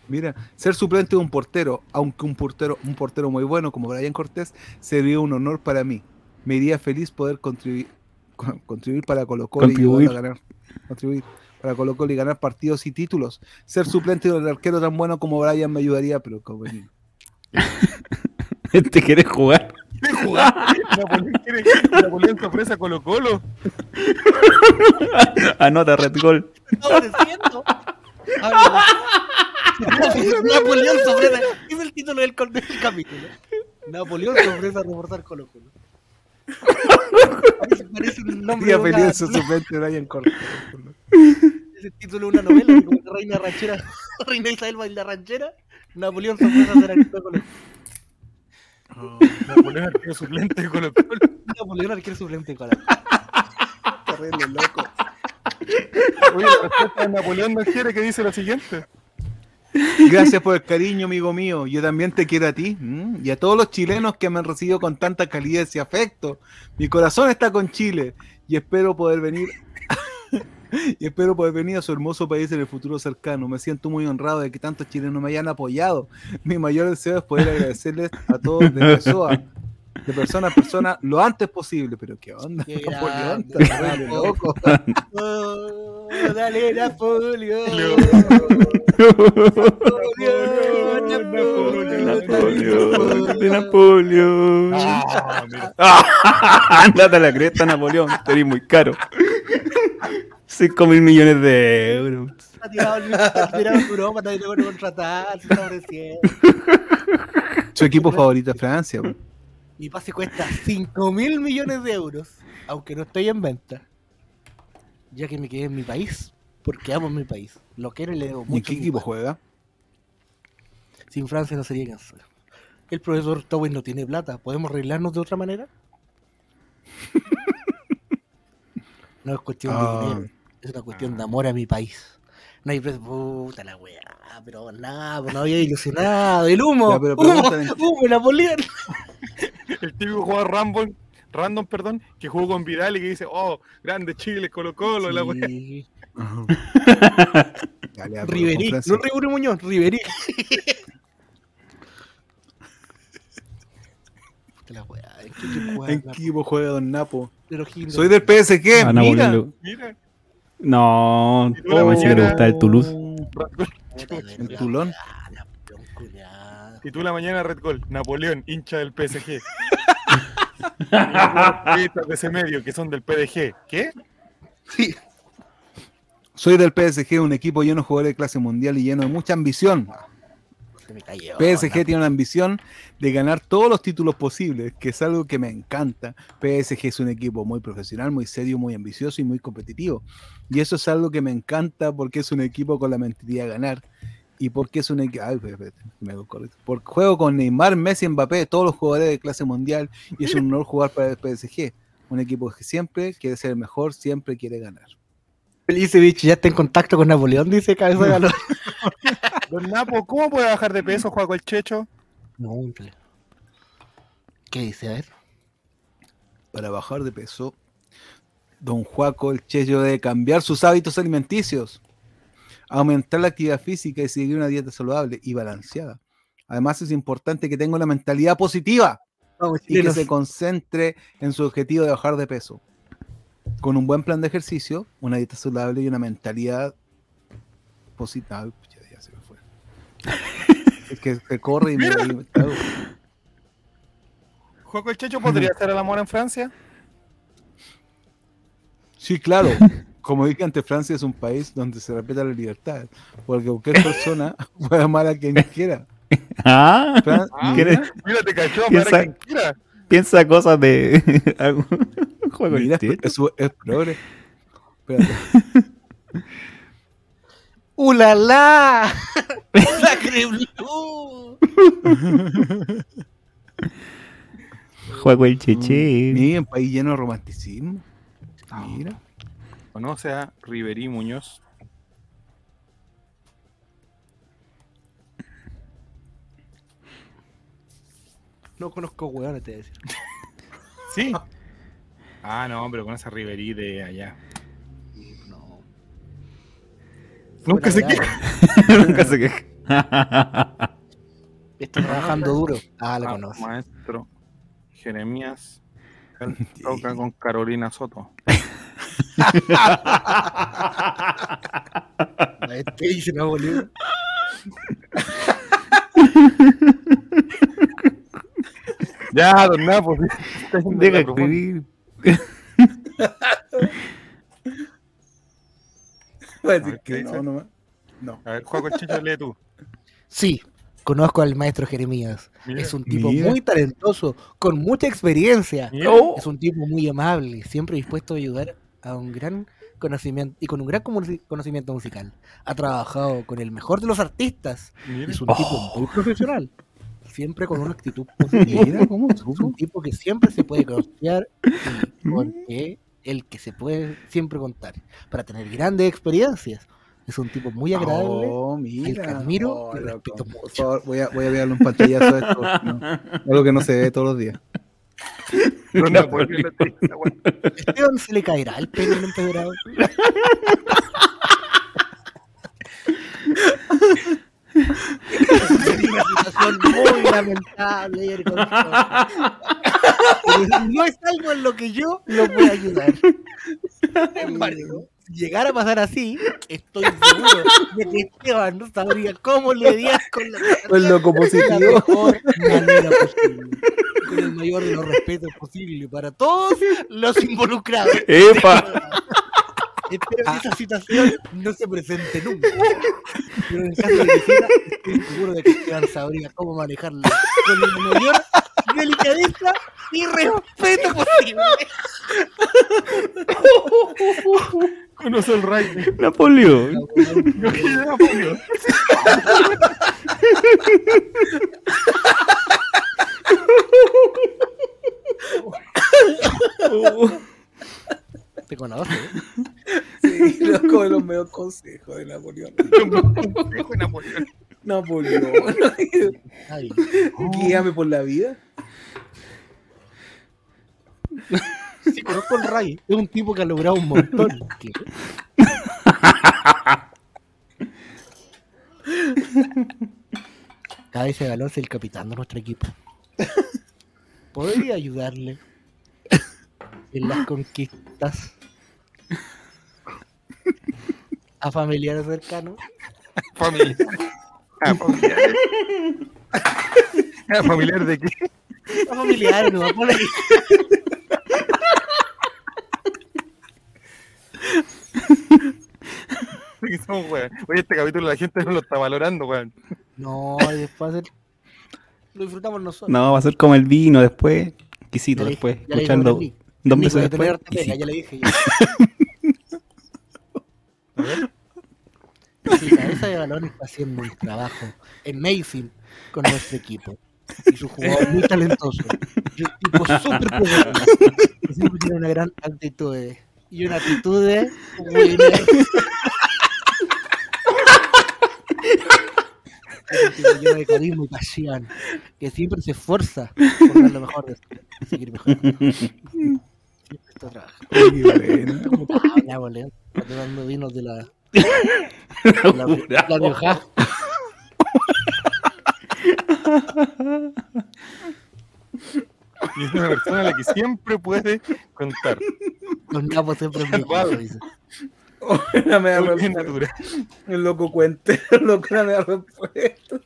Mira, ser suplente de un portero, aunque un portero, un portero muy bueno como Brian Cortés, sería un honor para mí. Me iría feliz poder contribuir, con- contribuir para Colo Colo y Contribuir. ganar, contribuir para Colo Colo y ganar partidos y títulos. Ser suplente de un arquero tan bueno como Brian me ayudaría, pero como ni- Este quiere jugar. ¿Quiere jugar? Napoleón quiere Napoleón se ofrece a Colo Colo. Anota Red Gol. está ofreciendo. Habla. Napoleón se ofrece. Es el título del, del capítulo. Napoleón se ofrece a reportar Colo Colo. Parece, parece un nombre una, feliz ser suplente de Brian Cortés. es el título de una novela, como Reina Ranchera, Reina Isabel baila ranchera. Napoleón se ofrece a hacer arquero de Colo Colo. Napoleón arquero suplente de Colo Colo. Napoleón arquero suplente de Colo Colo. Terrible loco. Oye, respuesta quiere que dice lo siguiente. Gracias por el cariño, amigo mío. Yo también te quiero a ti y a todos los chilenos que me han recibido con tanta calidez y afecto. Mi corazón está con Chile y espero poder venir y espero poder venir a su hermoso país en el futuro cercano. Me siento muy honrado de que tantos chilenos me hayan apoyado. Mi mayor deseo es poder agradecerles a todos de persona, de persona a persona lo antes posible. Pero qué onda, Qué Napoleón, grande, loco. Oh, dale Napoleón. Napoleón. De Napoleón. Ah, a la cresta, Napoleón. Te eres muy caro. 5 mil millones de euros. Está tirado en está tirado en Europa, nadie lo va a contratar, se está ofreciendo. Su equipo favorito es Francia. bro. Mi pase cuesta 5 mil millones de euros, aunque no estoy en venta. Ya que me quedé en mi país, porque amo mi país. Lo quiero y le debo ¿Y mucho. qué a mi equipo juega? Sin Francia no sería cansado. El profesor Towin no tiene plata. ¿Podemos arreglarnos de otra manera? No es cuestión Ah. de dinero. Es una cuestión de amor a mi país. No hay pre- puta la weá, pero nada, pues no había ilusionado. El humo, Ya, pero humo, humo, Napoleón. El típico jugador random, random, perdón, que jugó con Vidal y que dice, oh, grande Chile, Colo Colo, la wea. Sí. Dale, a- Riverí, no Riverí Muñoz, Riverí. Puta la weá, ¿en qué equipo juega ¿En qué equipo juega Don Napo? Soy del PSG, A Napoleón mira. Mira, No, Y tú la parece que le mañana- gusta el Toulouse. Puta, de En verdad, Toulon. weá, Napoleón, culiao. y tú la mañana Red Gol, Napoleón, hincha del PSG. De ese medio que son del PDG. ¿Qué? Soy del PSG, un equipo lleno de jugadores de clase mundial y lleno de mucha ambición. Se me cayó. PSG tiene una ambición de ganar todos los títulos posibles, que es algo que me encanta. PSG es un equipo muy profesional, muy serio, muy ambicioso y muy competitivo. Y eso es algo que me encanta porque es un equipo con la mentalidad de ganar. Y porque es un equipo. Porque juego con Neymar, Messi, Mbappé, todos los jugadores de clase mundial. Y es un honor jugar para el PSG. Un equipo que siempre quiere ser el mejor, siempre quiere ganar. Felicevich ya está en contacto con Napoleón, dice Cabeza de Galón. Don Napo, ¿cómo puede bajar de peso, Juaco el Checho? No, hombre. ¿Qué dice? A ver. para bajar de peso, don Juaco el Cheyo debe cambiar sus hábitos alimenticios, aumentar la actividad física y seguir una dieta saludable y balanceada. Además es importante que tenga una mentalidad positiva Vamos, y que se concentre en su objetivo de bajar de peso. Con un buen plan de ejercicio, una dieta saludable y una mentalidad positiva. Ya se me fue. es que se corre y me... ¿Juaco el Checho podría hacer el amor en Francia? Sí, claro. Como dije antes, Francia es un país donde se respeta la libertad. Porque cualquier persona puede amar a quien quiera. Ah, Fran- ¿quieres- Mira, te cachó, Piensa- para quien quiera. piensa cosas de juego Mira, de es, es progre. Espérate. ¡Ulala! ¡Sacre blue! Juego el cheche. Mira, un país lleno de romanticismo. Mira. Conoce a Riverí Muñoz. No conozco hueones, te voy a decir. Sí. Ah, no, pero con esa Riverí de allá. No. Nunca se queja. Nunca se queja. Está trabajando duro. Ah, la Ah, conozco. Maestro Jeremías. Toca con Carolina Soto. Este dice no, boludo. Ya, don Napo. Deja la escribir. Voy a no, no. No. A ver, Juego Chicho, lee tú. Sí, conozco al maestro Jeremías. Mira, es un tipo mira. muy talentoso, con mucha experiencia. Oh. Es un tipo muy amable, siempre dispuesto a ayudar a un gran conocimiento y con un gran cono- conocimiento musical. Ha trabajado con el mejor de los artistas. Mira. Es un tipo muy profesional, siempre con una actitud positiva. Mira cómo Es un tipo que siempre se puede confiar y porque el que se puede siempre contar para tener grandes experiencias. Es un tipo muy agradable. Oh, al que mira. admiro Oh, y loco. respeto Por mucho. favor, voy a, voy a verlo un pantallazo de esto. no. Algo que no se ve todos los días. Esa weá. Esteban se le caerá el pelo en empedrado. Sería una situación muy lamentable no es algo en lo que yo lo pueda ayudar. Sin embargo, si llegara a pasar así, estoy seguro de que Esteban no sabría cómo lidiar con la Pues loco de la positivo. mejor manera posible. Con el mayor de los respetos posible para todos los involucrados. ¡Epa! Espero que esa situación no se presente nunca. Pero en el caso de que sea, estoy seguro de que Esteban sabría cómo manejarla con la mayor delicadeza y respeto posible. Conoce el Ray. Napoleón. Napoleón. Te conoce. Sí, loco de los consejos de Napoleón. Consejo de Napoleón. Napoleón. Ay, Guíame por la vida. sí, conozco al Ray. Es un tipo que ha logrado un montón. ¿Qué? Cada vez galón es el capitán de nuestro equipo. ¿Podría ayudarle en las conquistas a familiares cercanos? Familiar. Ah, familiar. Ah, ¿Familiar de qué? A familiares, no por ahí. Que somos, weón. Oye, este capítulo la gente no lo está valorando, weón. No, y después hacer- lo disfrutamos nosotros. No, va a ser como el vino después. Quisito Ya después. ya Escuchando dos meses a después. pega, ya le dije. Ya. Sí, cabeza de balón está haciendo un trabajo amazing con nuestro equipo. Y su jugador muy talentoso. Y un tipo súper que Siempre tiene una gran actitud. de- Y una actitud de. muy lleno de carisma y pasión. Que siempre se esfuerza por dar lo mejor de seguir tomando vinos de la. La, la Rioja. Y es una persona a la que siempre puede contar. Los napos siempre es mi Salvado. hijo, dice. Una media respuesta. natural. El loco cuente. El loco una media respuesta.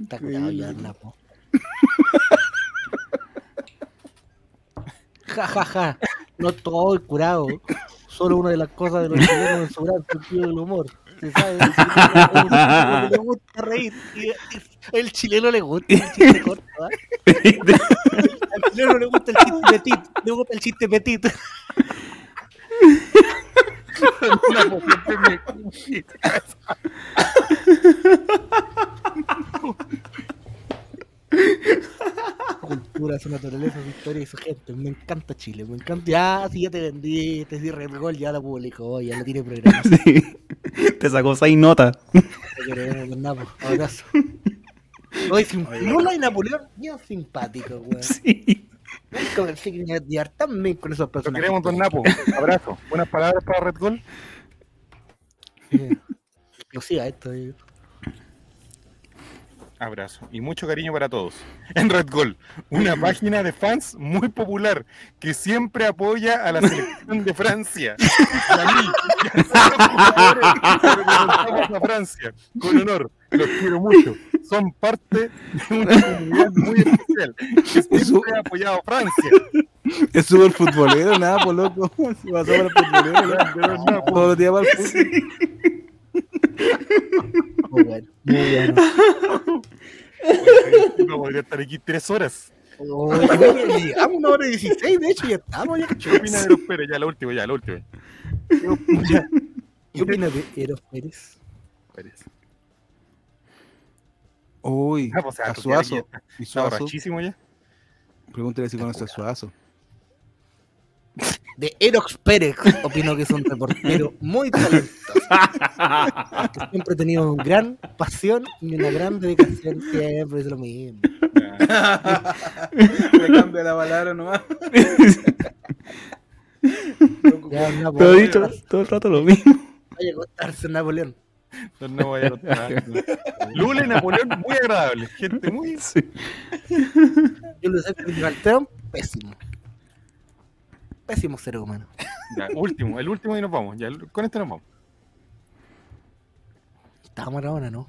Está curado ya el napo. Ja, ja, ja. No estoy curado. Solo una de las cosas de los chilenos en su gran sentido del humor. Se sabe, el chileno le gusta reír. El chileno le gusta el chiste corto. ¿ah? Al chileno le gusta el chiste petit. Le gusta el chiste petit. Cultura, su naturaleza, su historia y su gente. Me encanta Chile, me encanta. Ya, si ya te vendiste, si Red Gol ya la publicó, ya lo tiene programa. Sí. Te sacó seis notas. Te queremos, don Napo. Abrazo. Hoy, sim- Lula y Napoleón, bien simpáticos, weón. Sí. Nunca pensé que iba a tan bien con esos Lo personajes. queremos, don Napo. Abrazo. Buenas palabras para Red Gol. Sí. Explosiva esto. eh. Abrazo y mucho cariño para todos. En Red Gol, una página de fans muy popular que siempre apoya a la selección de Francia. Y a mí, y a a Francia. Con honor, los quiero mucho. Son parte de una comunidad muy especial que siempre ha apoyado a Francia. Es súper futbolero, nada, por loco. Se pasó para el futbolero, días va al fútbol. Muy bueno, muy bueno. No podría estar aquí tres horas. Oh, llegamos- a una hora y 16, de hecho, ya estamos. Ya, ¿Qué opina de los Pérez? Ya, la última, ya, la última. ¿Qué opinas de Eros Pérez? Pérez. Uy, Ah, pues, a ah, tú Suazo. ya- ¿Y Está Suazo? borrachísimo ya. Pregúntale si conoce a Suazo. De Erox Pérez, opino que es un reportero muy talentoso. que siempre ha tenido una gran pasión y una gran dedicación. Siempre es lo mismo. Le cambia la palabra nomás. Ya, no, Todo dicho, todo el rato lo mismo. Vaya a acostarse en Napoleón. No voy a contar. Lula y Napoleón, muy agradables. Gente muy. Sí. Yo lo sé, Trump, pésimo. Pésimo ser humano. Ya, último, el último y nos vamos. Ya, con este nos vamos. Estaba Maradona, ¿no?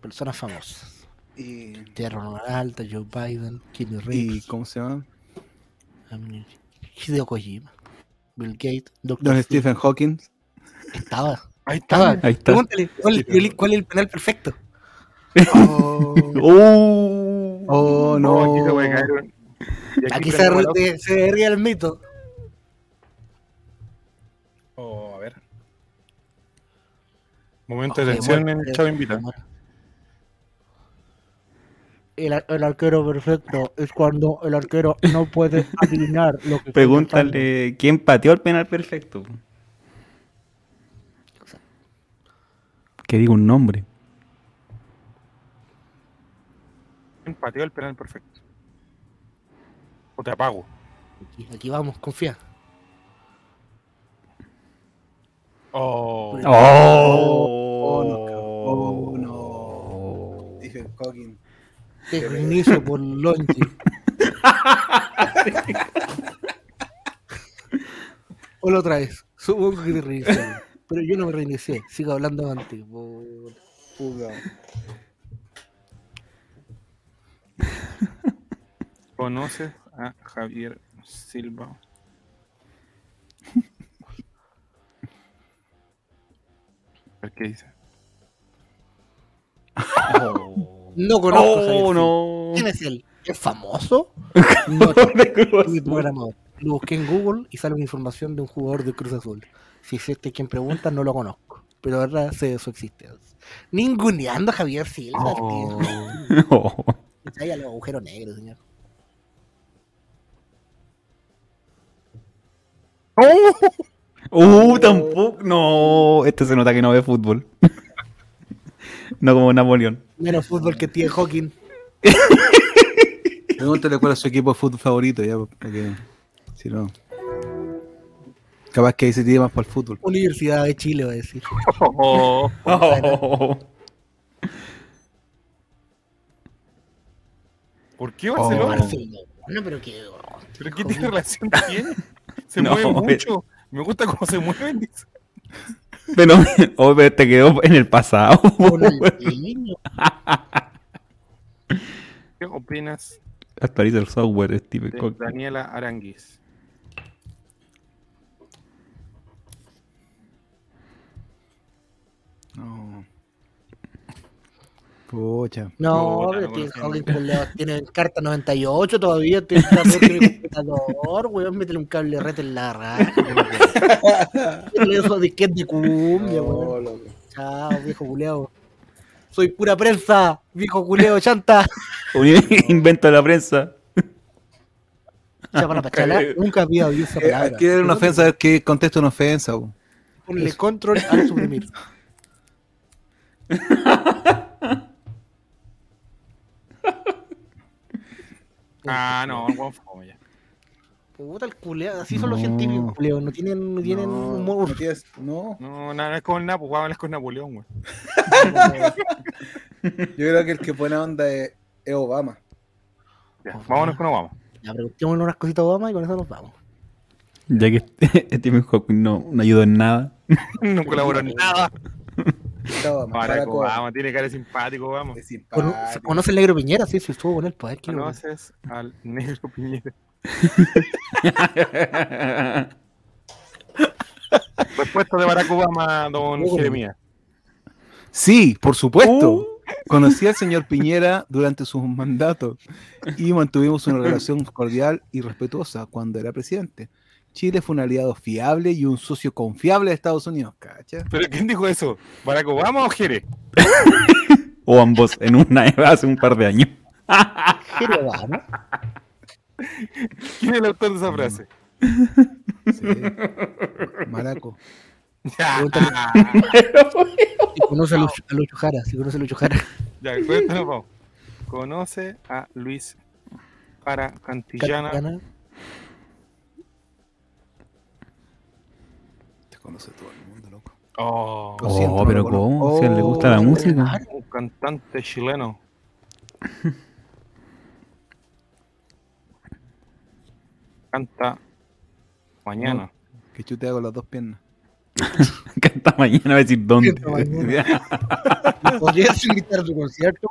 Personas famosas. Y, Tierra Alta, Joe Biden, Kenny y Reeves, ¿cómo se llama? um, Hideo Kojima, Bill Gates, Dr. Don Phil. Stephen Hawking. Estaba. Ahí Estaba. Ahí está. Pregúntale, ¿cuál, es el- cuál es el penal perfecto? Oh, Oh. oh, No, aquí no. se puede caer. Aquí se, se ríe el mito. Oh, a ver. Momento Oh, de tensión en. Chavo Invita. El, el arquero perfecto es cuando el arquero no puede adivinar lo que está Pregúntale quién pateó el penal perfecto. Que diga un nombre. ¿Quién pateó el penal perfecto? O te apago. Aquí, aquí vamos, confía. Oh. Oh, no. Oh, no. Hawking. Te reinicio por Longi. o la otra vez. Supongo que te reinicié. Pero yo no me reinicié. Sigo hablando antes. por- Puga. ¿Conoces a Javier Silva? A ver qué dice. No conozco a Javier Oh, no. ¿Quién es él? ¿Es famoso? No, mi programador. Lo busqué en Google y sale una información de un jugador de Cruz Azul. Si es este quien pregunta, no lo conozco. Pero de verdad sé de su existencia. Ninguneando a Javier Silva, Oh. tío. Oh. Ahí a los agujeros negros, señor. Uh, tampoco. No, este se nota que no ve fútbol. no como Napoleón. Menos fútbol que tiene Hawking. Pregúntale cuál es su equipo de fútbol favorito, ya, porque si no. Capaz que se tira más para el fútbol. Universidad de Chile, va a decir. Oh. ¿Por qué Barcelona? Barcelona, pero qué. ¿Pero qué tiene relación tiene? Se No, mueve mucho. Me gusta cómo se mueven. Pero, oh, pero te quedó en el pasado. ¿Qué opinas Actualiza el software, Hawking. Daniela Aranguis? Pucha. No, pero tiene tiene carta 98 todavía, tiene computador, weón, métele un cable red en la eso de que es de cumbia, weón. Chao, viejo culeado. Soy pura prensa, viejo culeo, chanta. Invento la prensa. Ya para pachala, nunca había oído esa Eh, palabra. Quiere una ofensa, que contesta una ofensa. po. Ponle control al suprimir. Ah, no, el fome ya. Puta el culeo, así son los No. científicos, culeo, no tienen, no tienen No, humor. no tienes- no. No, no, no es el Napo, weón, es con Napoleón, weón. Yo creo que el que buena onda es, es Obama. Ya, vámonos con Obama. Ya, preguntémosle unas cositas a Obama y con eso nos vamos. Ya que Stephen Hawking no, no ayudó en nada. No colaboró en nada. Está Obama. Tiene cara simpático, Obama. Es Cono- simpático. ¿Conoce el negro Piñera? Sí, sí, estuvo con él, pues. ¿qué lo- ¿Conoces al negro Piñera? Respuesta de Barack Obama, don Oh. Jeremías. Sí, por supuesto. Conocí al señor Piñera durante sus mandatos y mantuvimos una relación cordial y respetuosa cuando era presidente. Chile fue un aliado fiable y un socio confiable de Estados Unidos, ¿cacha? ¿Pero quién dijo eso? ¿Barack Obama o Jere? O ambos en una hace un par de años. ¿Qué le va, no? ¿Quién es el autor de esa frase? Sí. Maraco. Pregúntale. Si conoce a Lucho, a Lucho Jara, si conoce a Lucho Jara. Ya, cuéntanos, vamos. Conoce a Luis Jara Cantillana. Cantillana. Conoce todo el mundo, loco. Oh, Lo siento, Oh, pero lo conozco. ¿cómo? Si a él le gusta la Oh, música. un cantante chileno. Canta mañana. Que chutea con las dos piernas. Canta mañana va a decir dónde. Canta mañana. ¿Me ¿Podrías invitar a tu concierto?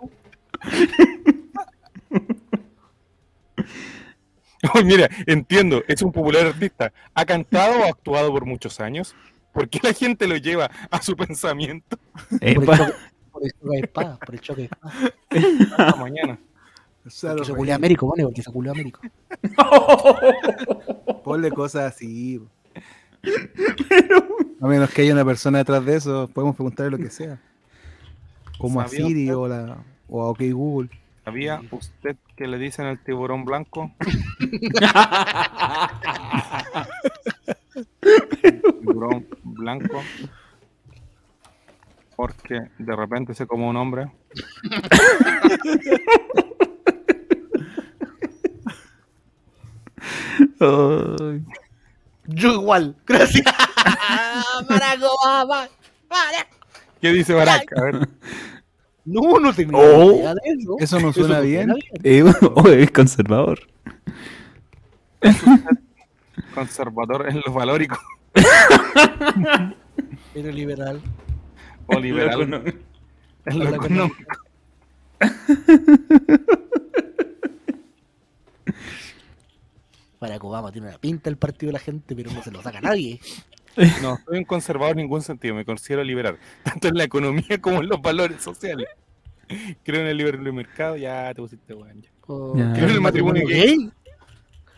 Mira, entiendo, es un popular artista. ¿Ha cantado o actuado por muchos años? ¿Por qué la gente lo lleva a su pensamiento? Por el, Epa. choque, por el choque de espada, por el choque de espada. Mañana. Porque se culió. Américo, pone, porque se culió a Américo. Ponle cosas así. A menos que haya una persona detrás de eso, podemos preguntarle lo que sea. Como a ¿Sabía Siri o, la, o a OK Google. ¿Sabía usted que le dicen al tiburón blanco? tiburón blanco. Porque de repente se come un hombre. Yo igual, gracias. Barack. ¿Qué dice Barack? A ver, No, no tengo Oh. idea de eso. Eso no suena bien. Eh, oh, es conservador. conservador en lo valórico Pero liberal. o liberal no. en lo económico. Barack Obama tiene una pinta el partido de la gente, pero no se lo saca nadie. No, soy un conservador en ningún sentido, me considero liberal, tanto en la economía como en los valores sociales. Creo en el libre mercado, ya te pusiste weón. ya. O- Ya. Creo en el matrimonio gay.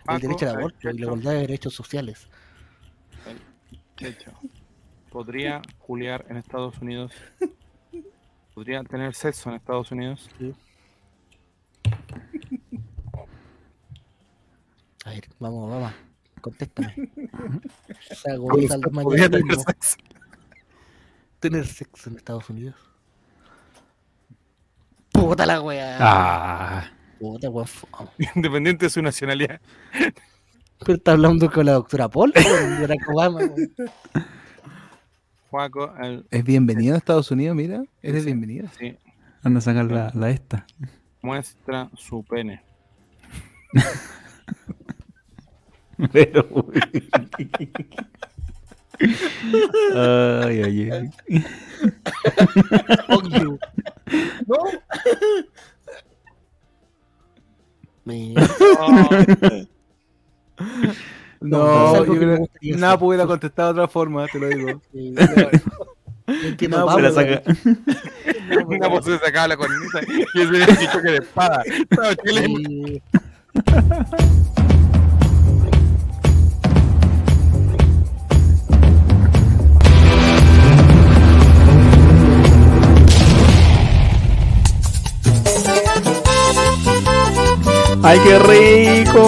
El derecho al Paco, aborto y la igualdad de derechos sociales. Checho, ¿Podría juliar en Estados Unidos? ¿Podría tener sexo en Estados Unidos? A ver, vamos, vamos. Contéstame. Sago ¿Cómo esa usted mañana tener sexo? Tener sexo en Estados Unidos. Puta la wea. Ah. Puta wea. fome. Independiente de su nacionalidad. Pero está hablando con la doctora Paul, con Barack Obama. weón. Juaco, el, Es bienvenido a Estados Unidos, mira. Eres bienvenido. sí, Anda a sacar la, la esta. muestra su pene. Pero. ay, ay, ay. Fuck you. No. No, es algo yo que creo- gustaría nada pudiera contestar de otra forma, te lo digo. Sí, entiendo, No, Se la saca. Una voz se sacaba la corneta y era el choque de espada. ¡Ay, qué rico!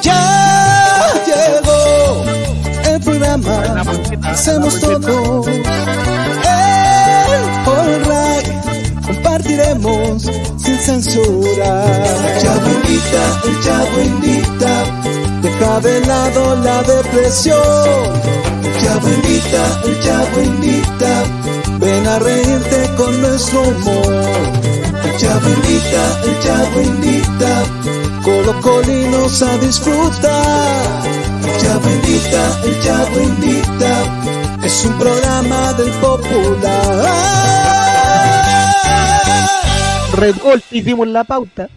Ya llegó el programa. Hacemos todo. El All Right. Compartiremos sin censura. El chavo invita, el chavo invita. Deja de lado la depresión. El chavo invita, el chavo invita. Ven a reírte con nuestro humor. El chavo invita, el chavo invita. Colocolinos a disfrutar. El el chavo invita. Es un programa del popular. Red Gold, hicimos la pauta.